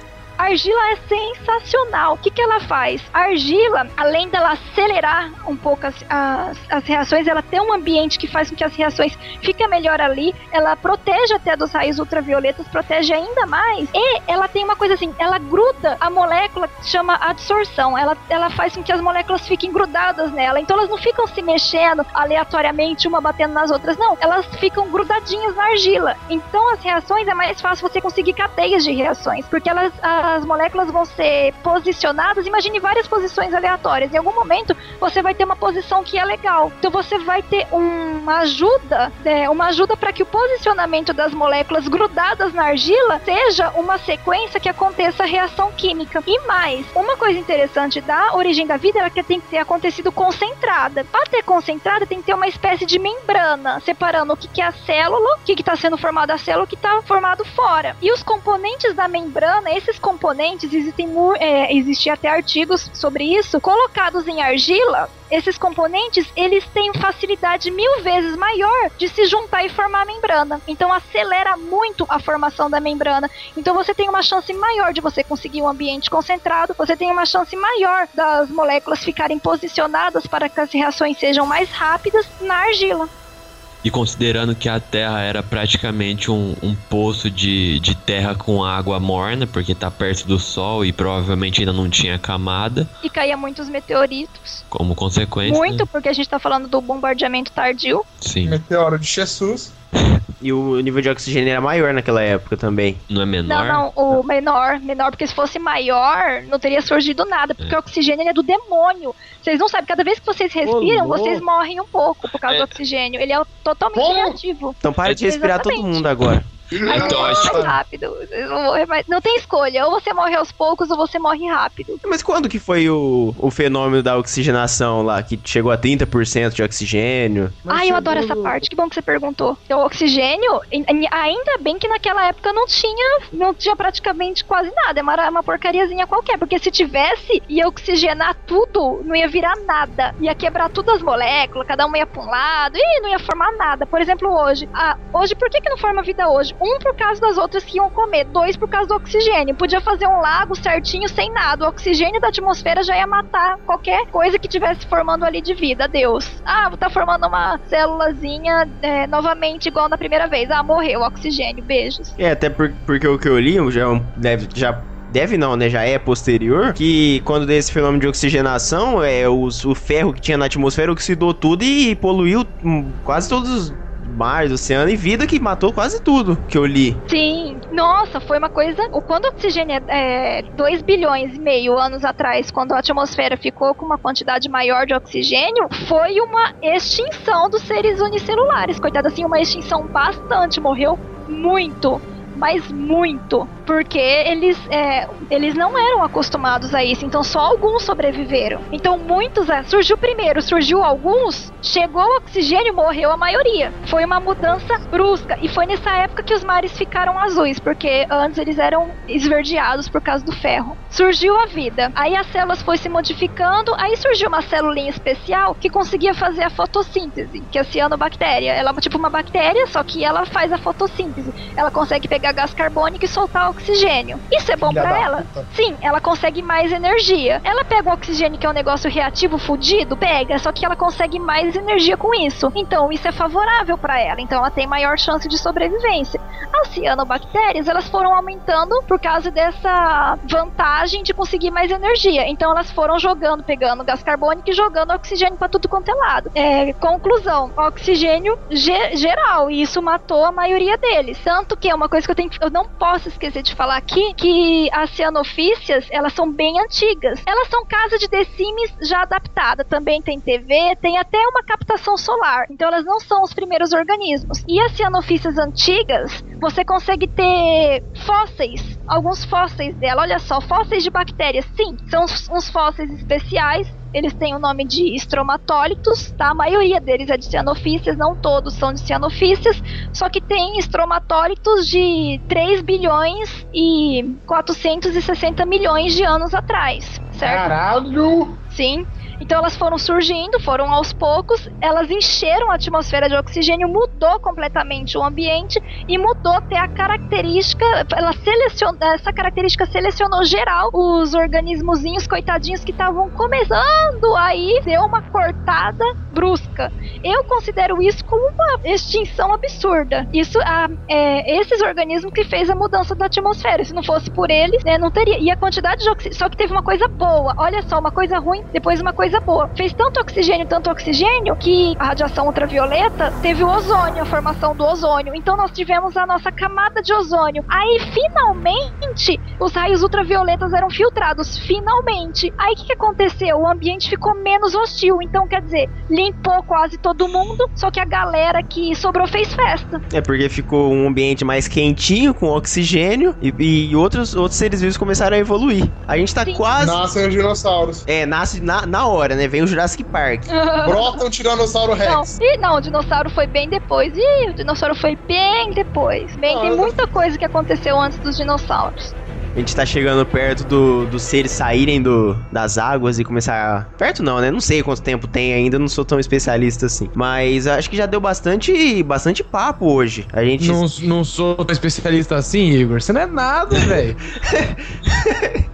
A argila é sensacional. O que, que ela faz? A argila, além dela acelerar um pouco as, as, as reações, ela tem um ambiente que faz com que as reações fiquem melhor ali. Ela protege até dos raios ultravioletas, protege ainda mais. E ela tem uma coisa assim, ela gruda a molécula que chama adsorção. Ela, ela faz com que as moléculas fiquem grudadas nela. Então elas não ficam se mexendo aleatoriamente, uma batendo nas outras. Não, elas ficam grudadinhas na argila. Então as reações é mais fácil você conseguir cadeias de reações, porque elas as moléculas vão ser posicionadas, imagine várias posições aleatórias. Em algum momento você vai ter uma posição que é legal. Então você vai ter uma ajuda, né, uma ajuda para que o posicionamento das moléculas grudadas na argila seja uma sequência que aconteça a reação química. E mais, uma coisa interessante da origem da vida é que tem que ter acontecido concentrada. Para ter concentrada, tem que ter uma espécie de membrana separando o que, que é a célula, o que está sendo formado a célula, o que está formado fora. E os componentes da membrana, esses componentes, existem mu- é, existe até artigos sobre isso, colocados em argila, esses componentes, eles têm facilidade mil vezes maior de se juntar e formar a membrana. Então acelera muito a formação da membrana. Então você tem uma chance maior de você conseguir um ambiente concentrado, você tem uma chance maior das moléculas ficarem posicionadas para que as reações sejam mais rápidas na argila. E considerando que a Terra era praticamente um, um poço de, de terra com água morna, porque tá perto do Sol e provavelmente ainda não tinha camada, E caía muitos meteoritos. como consequência. Muito, né? porque a gente tá falando do bombardeamento tardio. Sim. Meteoro de Jesus. E o nível de oxigênio era maior naquela época também. Não é Não, menor? não, o menor, menor, porque se fosse maior, não teria surgido nada, porque o oxigênio é do demônio. Vocês não sabem, cada vez que vocês respiram, vocês morrem um pouco por causa É. do oxigênio. Ele é totalmente Como? reativo. Então para de respirar todo Exatamente. mundo agora. Aí Então, você acho- mais rápido. Morrer mais- Não tem escolha, ou você morre aos poucos ou você morre rápido. Mas quando que foi o, o fenômeno da oxigenação lá, que chegou a 30% de oxigênio? Ai, eu adoro essa parte. Que bom que você perguntou. Então, o oxigênio, ainda bem que naquela época não tinha, não tinha praticamente quase nada. É uma, uma porcariazinha qualquer. Porque se tivesse, ia oxigenar tudo, não ia virar nada. Ia quebrar todas as moléculas, cada uma ia pra um lado, e não ia formar nada. Por exemplo, hoje. Ah, hoje, por que, que não forma vida hoje? Um, por causa das outras que iam comer. Dois, por causa do oxigênio. Podia fazer um lago certinho, sem nada. O oxigênio da atmosfera já ia matar qualquer coisa que tivesse formando ali de vida. Deus. Ah, tá formando uma célulazinha é, novamente igual na primeira vez. Ah, morreu, oxigênio, beijos. É, até por- porque o que eu li já deve, já deve não, né? Já é posterior. Que quando deu esse fenômeno de oxigenação, é, os- o ferro que tinha na atmosfera oxidou tudo e poluiu hum, quase todos os mares, oceano e vida que matou quase tudo que eu li. Sim, nossa, foi uma coisa. o- Quando o oxigênio é 2 bilhões e meio anos atrás, quando a atmosfera ficou com uma quantidade maior de oxigênio, foi uma extinção dos seres unicelulares. Coitado, assim, uma extinção bastante. Morreu muito. Mas muito. Porque eles, é, eles não eram acostumados a isso. Então só alguns sobreviveram. Então muitos. É, surgiu primeiro, surgiu alguns. Chegou o oxigênio, morreu a maioria. Foi uma mudança brusca. E foi nessa época que os mares ficaram azuis. Porque antes eles eram esverdeados por causa do ferro. Surgiu a vida. Aí as células foi se modificando. Aí surgiu uma celulinha especial que conseguia fazer a fotossíntese. Que é a cianobactéria. Ela é tipo uma bactéria, só que ela faz a fotossíntese. Ela consegue pegar gás carbônico e soltar oxigênio. Isso é bom da ela? puta. Sim, ela consegue mais energia. Ela pega o oxigênio, que é um negócio reativo, fudido, pega, só que ela consegue mais energia com isso. Então, isso é favorável pra ela. Então, ela tem maior chance de sobrevivência. As cianobactérias, elas foram aumentando por causa dessa vantagem de conseguir mais energia. Então, elas foram jogando, pegando gás carbônico e jogando oxigênio pra tudo quanto é lado. É, conclusão, oxigênio ge- geral, e isso matou a maioria deles. Tanto que é uma coisa que eu tenho eu não posso esquecer de falar aqui, que as cianofícias, elas são bem antigas. Elas são casa de Sims já adaptada. Também tem TV, tem até uma captação solar. Então elas não são os primeiros organismos. E as cianofícias antigas, você consegue ter fósseis, alguns fósseis dela. Olha só, fósseis de bactérias. Sim, são uns fósseis especiais eles têm o nome de estromatólitos, tá? A maioria deles é de cianofícias, não todos são de cianofícias, só que tem estromatólitos de 3 bilhões e 460 milhões de anos atrás, certo? Caralho! Sim. Então elas foram surgindo, foram aos poucos, elas encheram a atmosfera de oxigênio, mudou completamente o ambiente e mudou até a característica, ela selecionou, essa característica selecionou geral os organismozinhos coitadinhos que estavam começando aí, deu uma cortada brusca. Eu considero isso como uma extinção absurda. Isso, a, é, esses organismos que fez a mudança da atmosfera. Se não fosse por eles, né, não teria. E a quantidade de oxigênio, só que teve uma coisa boa. Olha só, uma coisa ruim, depois uma coisa boa. Fez tanto oxigênio, tanto oxigênio, que a radiação ultravioleta teve o ozônio, a formação do ozônio. Então nós tivemos a nossa camada de ozônio. Aí finalmente os raios ultravioletas eram filtrados. Finalmente. Aí o que, que aconteceu? O ambiente ficou menos hostil. Então, quer dizer, limpou quase todo mundo, só que a galera que sobrou fez festa. É porque ficou um ambiente mais quentinho, com oxigênio, e, e outros, outros seres vivos começaram a evoluir. A gente tá Sim. quase. Nascem os dinossauros. É, nasce na, na hora, né? Vem o Jurassic Park. Brota um Tiranossauro Não, Rex. e não, o dinossauro foi bem depois. Ih, o dinossauro foi bem depois. Bem, Não, tem muita coisa que aconteceu antes dos dinossauros. A gente tá chegando perto do- dos seres saírem do, das águas e começar. Perto não, né? Não sei quanto tempo tem ainda, não sou tão especialista assim. Mas acho que já deu bastante, bastante papo hoje. A gente. Não, não sou tão especialista assim, Igor. Você não é nada, velho.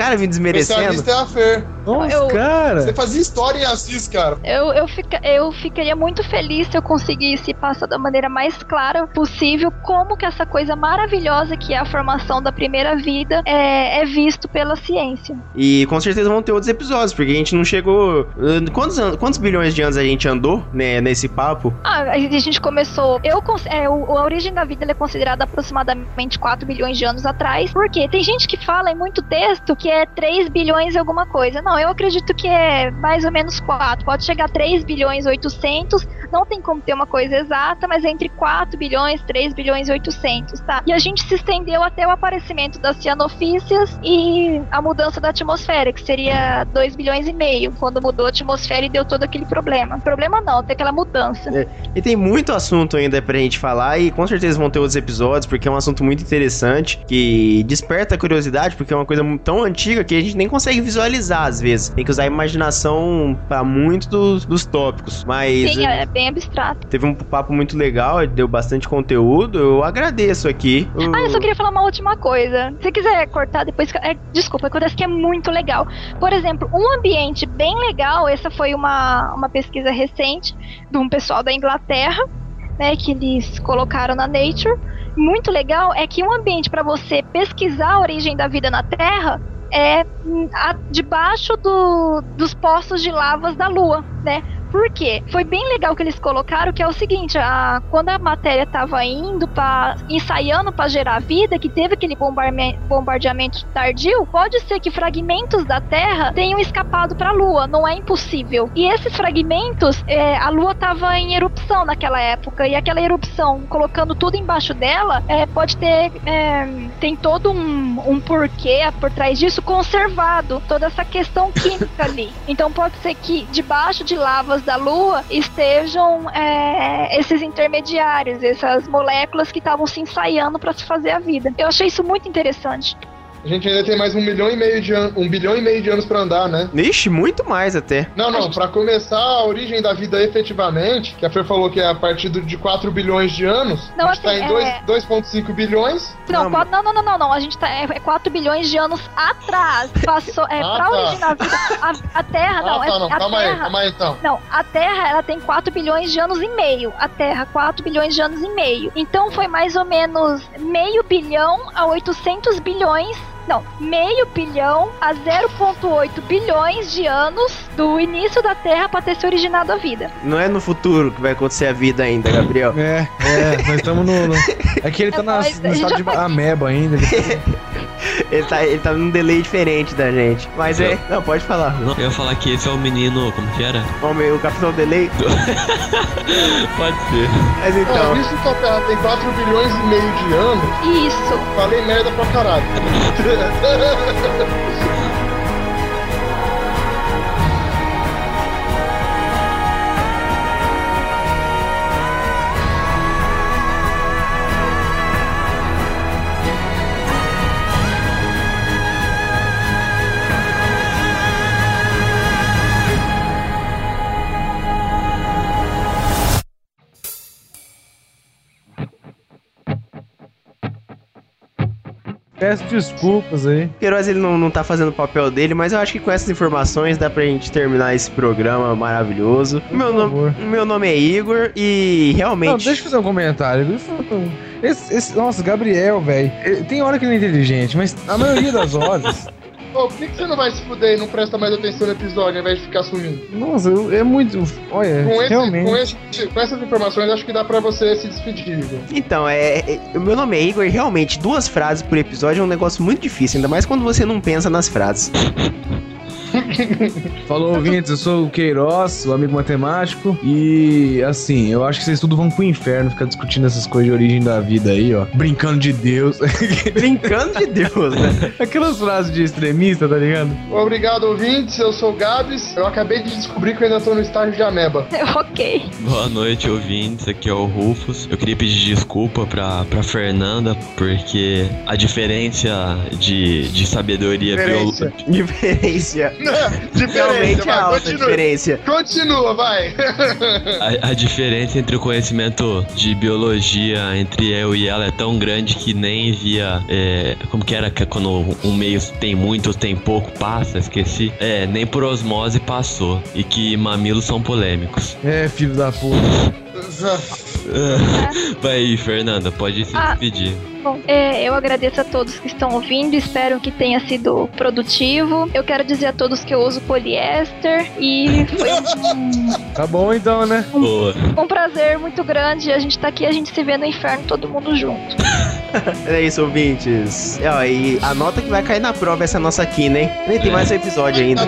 Cara, vim desmerecendo. Especialista é a Fer. Nossa, Eu- cara. Você fazia história em Assis, cara. Eu, eu, fica, eu ficaria muito feliz se eu conseguisse passar da maneira mais clara possível como que essa coisa maravilhosa que é a formação da primeira vida é, é visto pela ciência. E com certeza vão ter outros episódios, porque a gente não chegou. Quantos, quantos bilhões de anos a gente andou, né, nesse papo? Ah, a gente começou. Eu cons- é, o- a origem da vida ela é considerada aproximadamente 4 bilhões de anos atrás. Porque tem gente que fala em muito texto que é 3 bilhões e alguma coisa. Não, eu acredito que é mais ou menos 4. Pode chegar a 3 bilhões e 800. Não tem como ter uma coisa exata, mas é entre 4 bilhões, 3 bilhões e 800, tá? E a gente se estendeu até o aparecimento das cianofícias e a mudança da atmosfera, que seria 2 bilhões e meio, quando mudou a atmosfera e deu todo aquele problema. Problema não, tem aquela mudança. E tem muito assunto ainda pra gente falar, e com certeza vão ter outros episódios, porque é um assunto muito interessante, que desperta a curiosidade, porque é uma coisa tão antiga que a gente nem consegue visualizar às vezes. Tem que usar a imaginação pra muito dos, dos tópicos. Mas. Sim, é bem abstrato. Teve um papo muito legal, deu bastante conteúdo. Eu agradeço aqui. O- Ah, eu só queria falar uma última coisa. Se quiser cortar depois. É, desculpa, acontece que é muito legal. Por exemplo, um ambiente bem legal, essa foi uma, uma pesquisa recente de um pessoal da Inglaterra, né, que eles colocaram na Nature. Muito legal é que um ambiente para você pesquisar a origem da vida na Terra é hum, a- debaixo do- dos poços de lavas da Lua, né? Por quê? Foi bem legal que eles colocaram que é o seguinte, a, quando a matéria estava indo para ensaiando para gerar vida, que teve aquele bombardeamento tardio, pode ser que fragmentos da Terra tenham escapado para a Lua, não é impossível. E esses fragmentos, é, a Lua estava em erupção naquela época e aquela erupção, colocando tudo embaixo dela, é, pode ter é, tem todo um, um porquê por trás disso conservado toda essa questão química ali. Então pode ser que debaixo de lavas da Lua estejam é, esses intermediários, essas moléculas que estavam se ensaiando para se fazer a vida. Eu achei isso muito interessante. A gente ainda tem mais um milhão e meio de anos, um bilhão e meio de anos pra andar, né? Ixi, muito mais até. Não, não, pra começar a origem da vida efetivamente, que a Fer falou que é a partir de 4 bilhões de anos, Não, a gente tá assim, em dois- é- 2,5 bilhões. Não, Não, quatro- não, não, não, não, não. A gente tá. É, é 4 bilhões de anos atrás. Passou. É, Ah, pra tá. originar a vida. A, a Terra, não. ah, é, tá, não, a calma aí, Terra, calma aí então. Não, a Terra ela tem 4 bilhões de anos e meio. A Terra, 4 bilhões de anos e meio. Então foi mais ou menos meio bilhão a 800 bilhões. Não, meio bilhão a 0,8 bilhões de anos do início da Terra para ter se originado a vida. Não é no futuro que vai acontecer a vida ainda, Gabriel. É, é, nós estamos no, no. É que ele tá É na, nóis, no estado de tá ameba ainda. ele- Ele tá, ele tá num delay diferente da gente. Mas é. Não, pode falar. Não, eu ia falar que esse é o menino. Como que era? Homem, o Capitão Delay. Pode ser. Mas então. visto que a Terra tem 4 bilhões e meio de anos, Isso. falei merda pra caralho. Yeah. Peço desculpas aí. Queiroz ele não, não tá fazendo o papel dele, mas eu acho que com essas informações dá pra gente terminar esse programa maravilhoso. Meu, nome, favor. meu nome é Igor e realmente. Não, deixa eu fazer um comentário. Esse, esse- nossa, Gabriel, velho. Tem hora que ele é inteligente, mas a maioria das horas. Ô, por que, que você não vai se fuder e não presta mais atenção no episódio ao invés de ficar sumindo? Nossa, eu- é muito. Olha, Com, esse, realmente. com, esse- com essas informações, acho que dá pra você se despedir, Igor. Então, é, é- o meu nome é Igor e realmente duas frases por episódio é um negócio muito difícil, ainda mais quando você não pensa nas frases. Falou, ouvintes, eu sou o Queiroz, o amigo matemático. E assim, eu acho que vocês tudo vão pro inferno ficar discutindo essas coisas de origem da vida aí, ó. Brincando de Deus. Brincando de Deus, né? Aquelas frases de extremista, tá ligado? Obrigado, ouvintes. Eu sou o Gabs. Eu acabei de descobrir que eu ainda tô no estágio de ameba. ok. Boa noite, ouvintes. Aqui é o Rufus. Eu queria pedir desculpa pra, pra Fernanda, porque a diferença de, de sabedoria biológica. Diferença. Realmente é vai, alta a continua. diferença. Continua, vai. A, a diferença entre o conhecimento de biologia entre eu e ela é tão grande que nem via. é, como que era que quando um meio tem muito ou tem pouco, passa, esqueci. É, nem por osmose passou. E que mamilos são polêmicos. É, filho da puta. Vai aí, Fernanda, pode se Ah. despedir. Bom, é, eu agradeço a todos que estão ouvindo, espero que tenha sido produtivo. Eu quero dizer a todos que eu uso poliéster e foi um, Tá bom então, né? Boa. um prazer muito grande. A gente tá aqui, a gente se vê no inferno, todo mundo junto. É isso, ouvintes. E, ó, e a nota que vai cair na prova é essa nossa aqui, né? Nem tem mais um episódio ainda.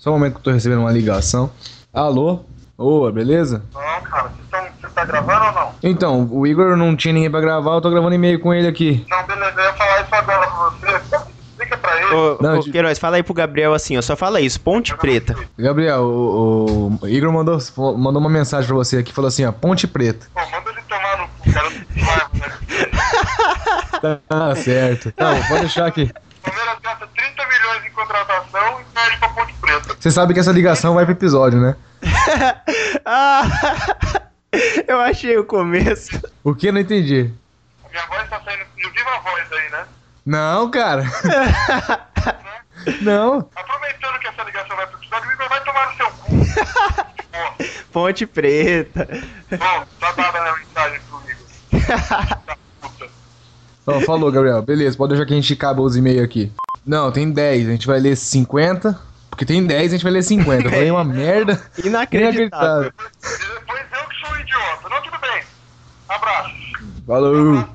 Só um momento que eu tô recebendo uma ligação. Alô? Ô, beleza? Não, cara. Você tá gravando ou não? Então, o Igor não tinha ninguém pra gravar, eu tô gravando e-mail com ele aqui. Não, beleza, eu ia falar isso agora pra você. Explica pra ele. Ô, Não, ô, de- Queiroz, fala aí pro Gabriel assim, ó. Só fala isso, Ponte Preta. Gabriel, o, o Igor mandou, mandou uma mensagem pra você aqui, falou assim, ó, Ponte Preta. Pô, manda ele tomar no cu, cara. Não né? Tá certo. Não, pode deixar aqui. Palmeiras gasta 30 milhões em contratação e perde pra Ponte Preta. Você sabe que essa ligação vai pro episódio, né? Ah, eu achei o começo. O que? Não entendi. Minha voz tá saindo no viva voz aí, né? Não, cara. Não. Aproveitando que essa ligação vai pro episódio, o Igor vai tomar no seu cu. Porra. Ponte Preta. Bom, tá dada a mensagem pro Igor. Tá puta. Ó, falou, Gabriel. Beleza, pode deixar que a gente acaba os e-mails aqui. Não, tem 10. A gente vai ler 50. Porque tem 10, a gente vai ler 50. Eu falei uma merda. Inacreditável. E depois eu que sou um idiota. Não, tudo bem. Abraço. Falou.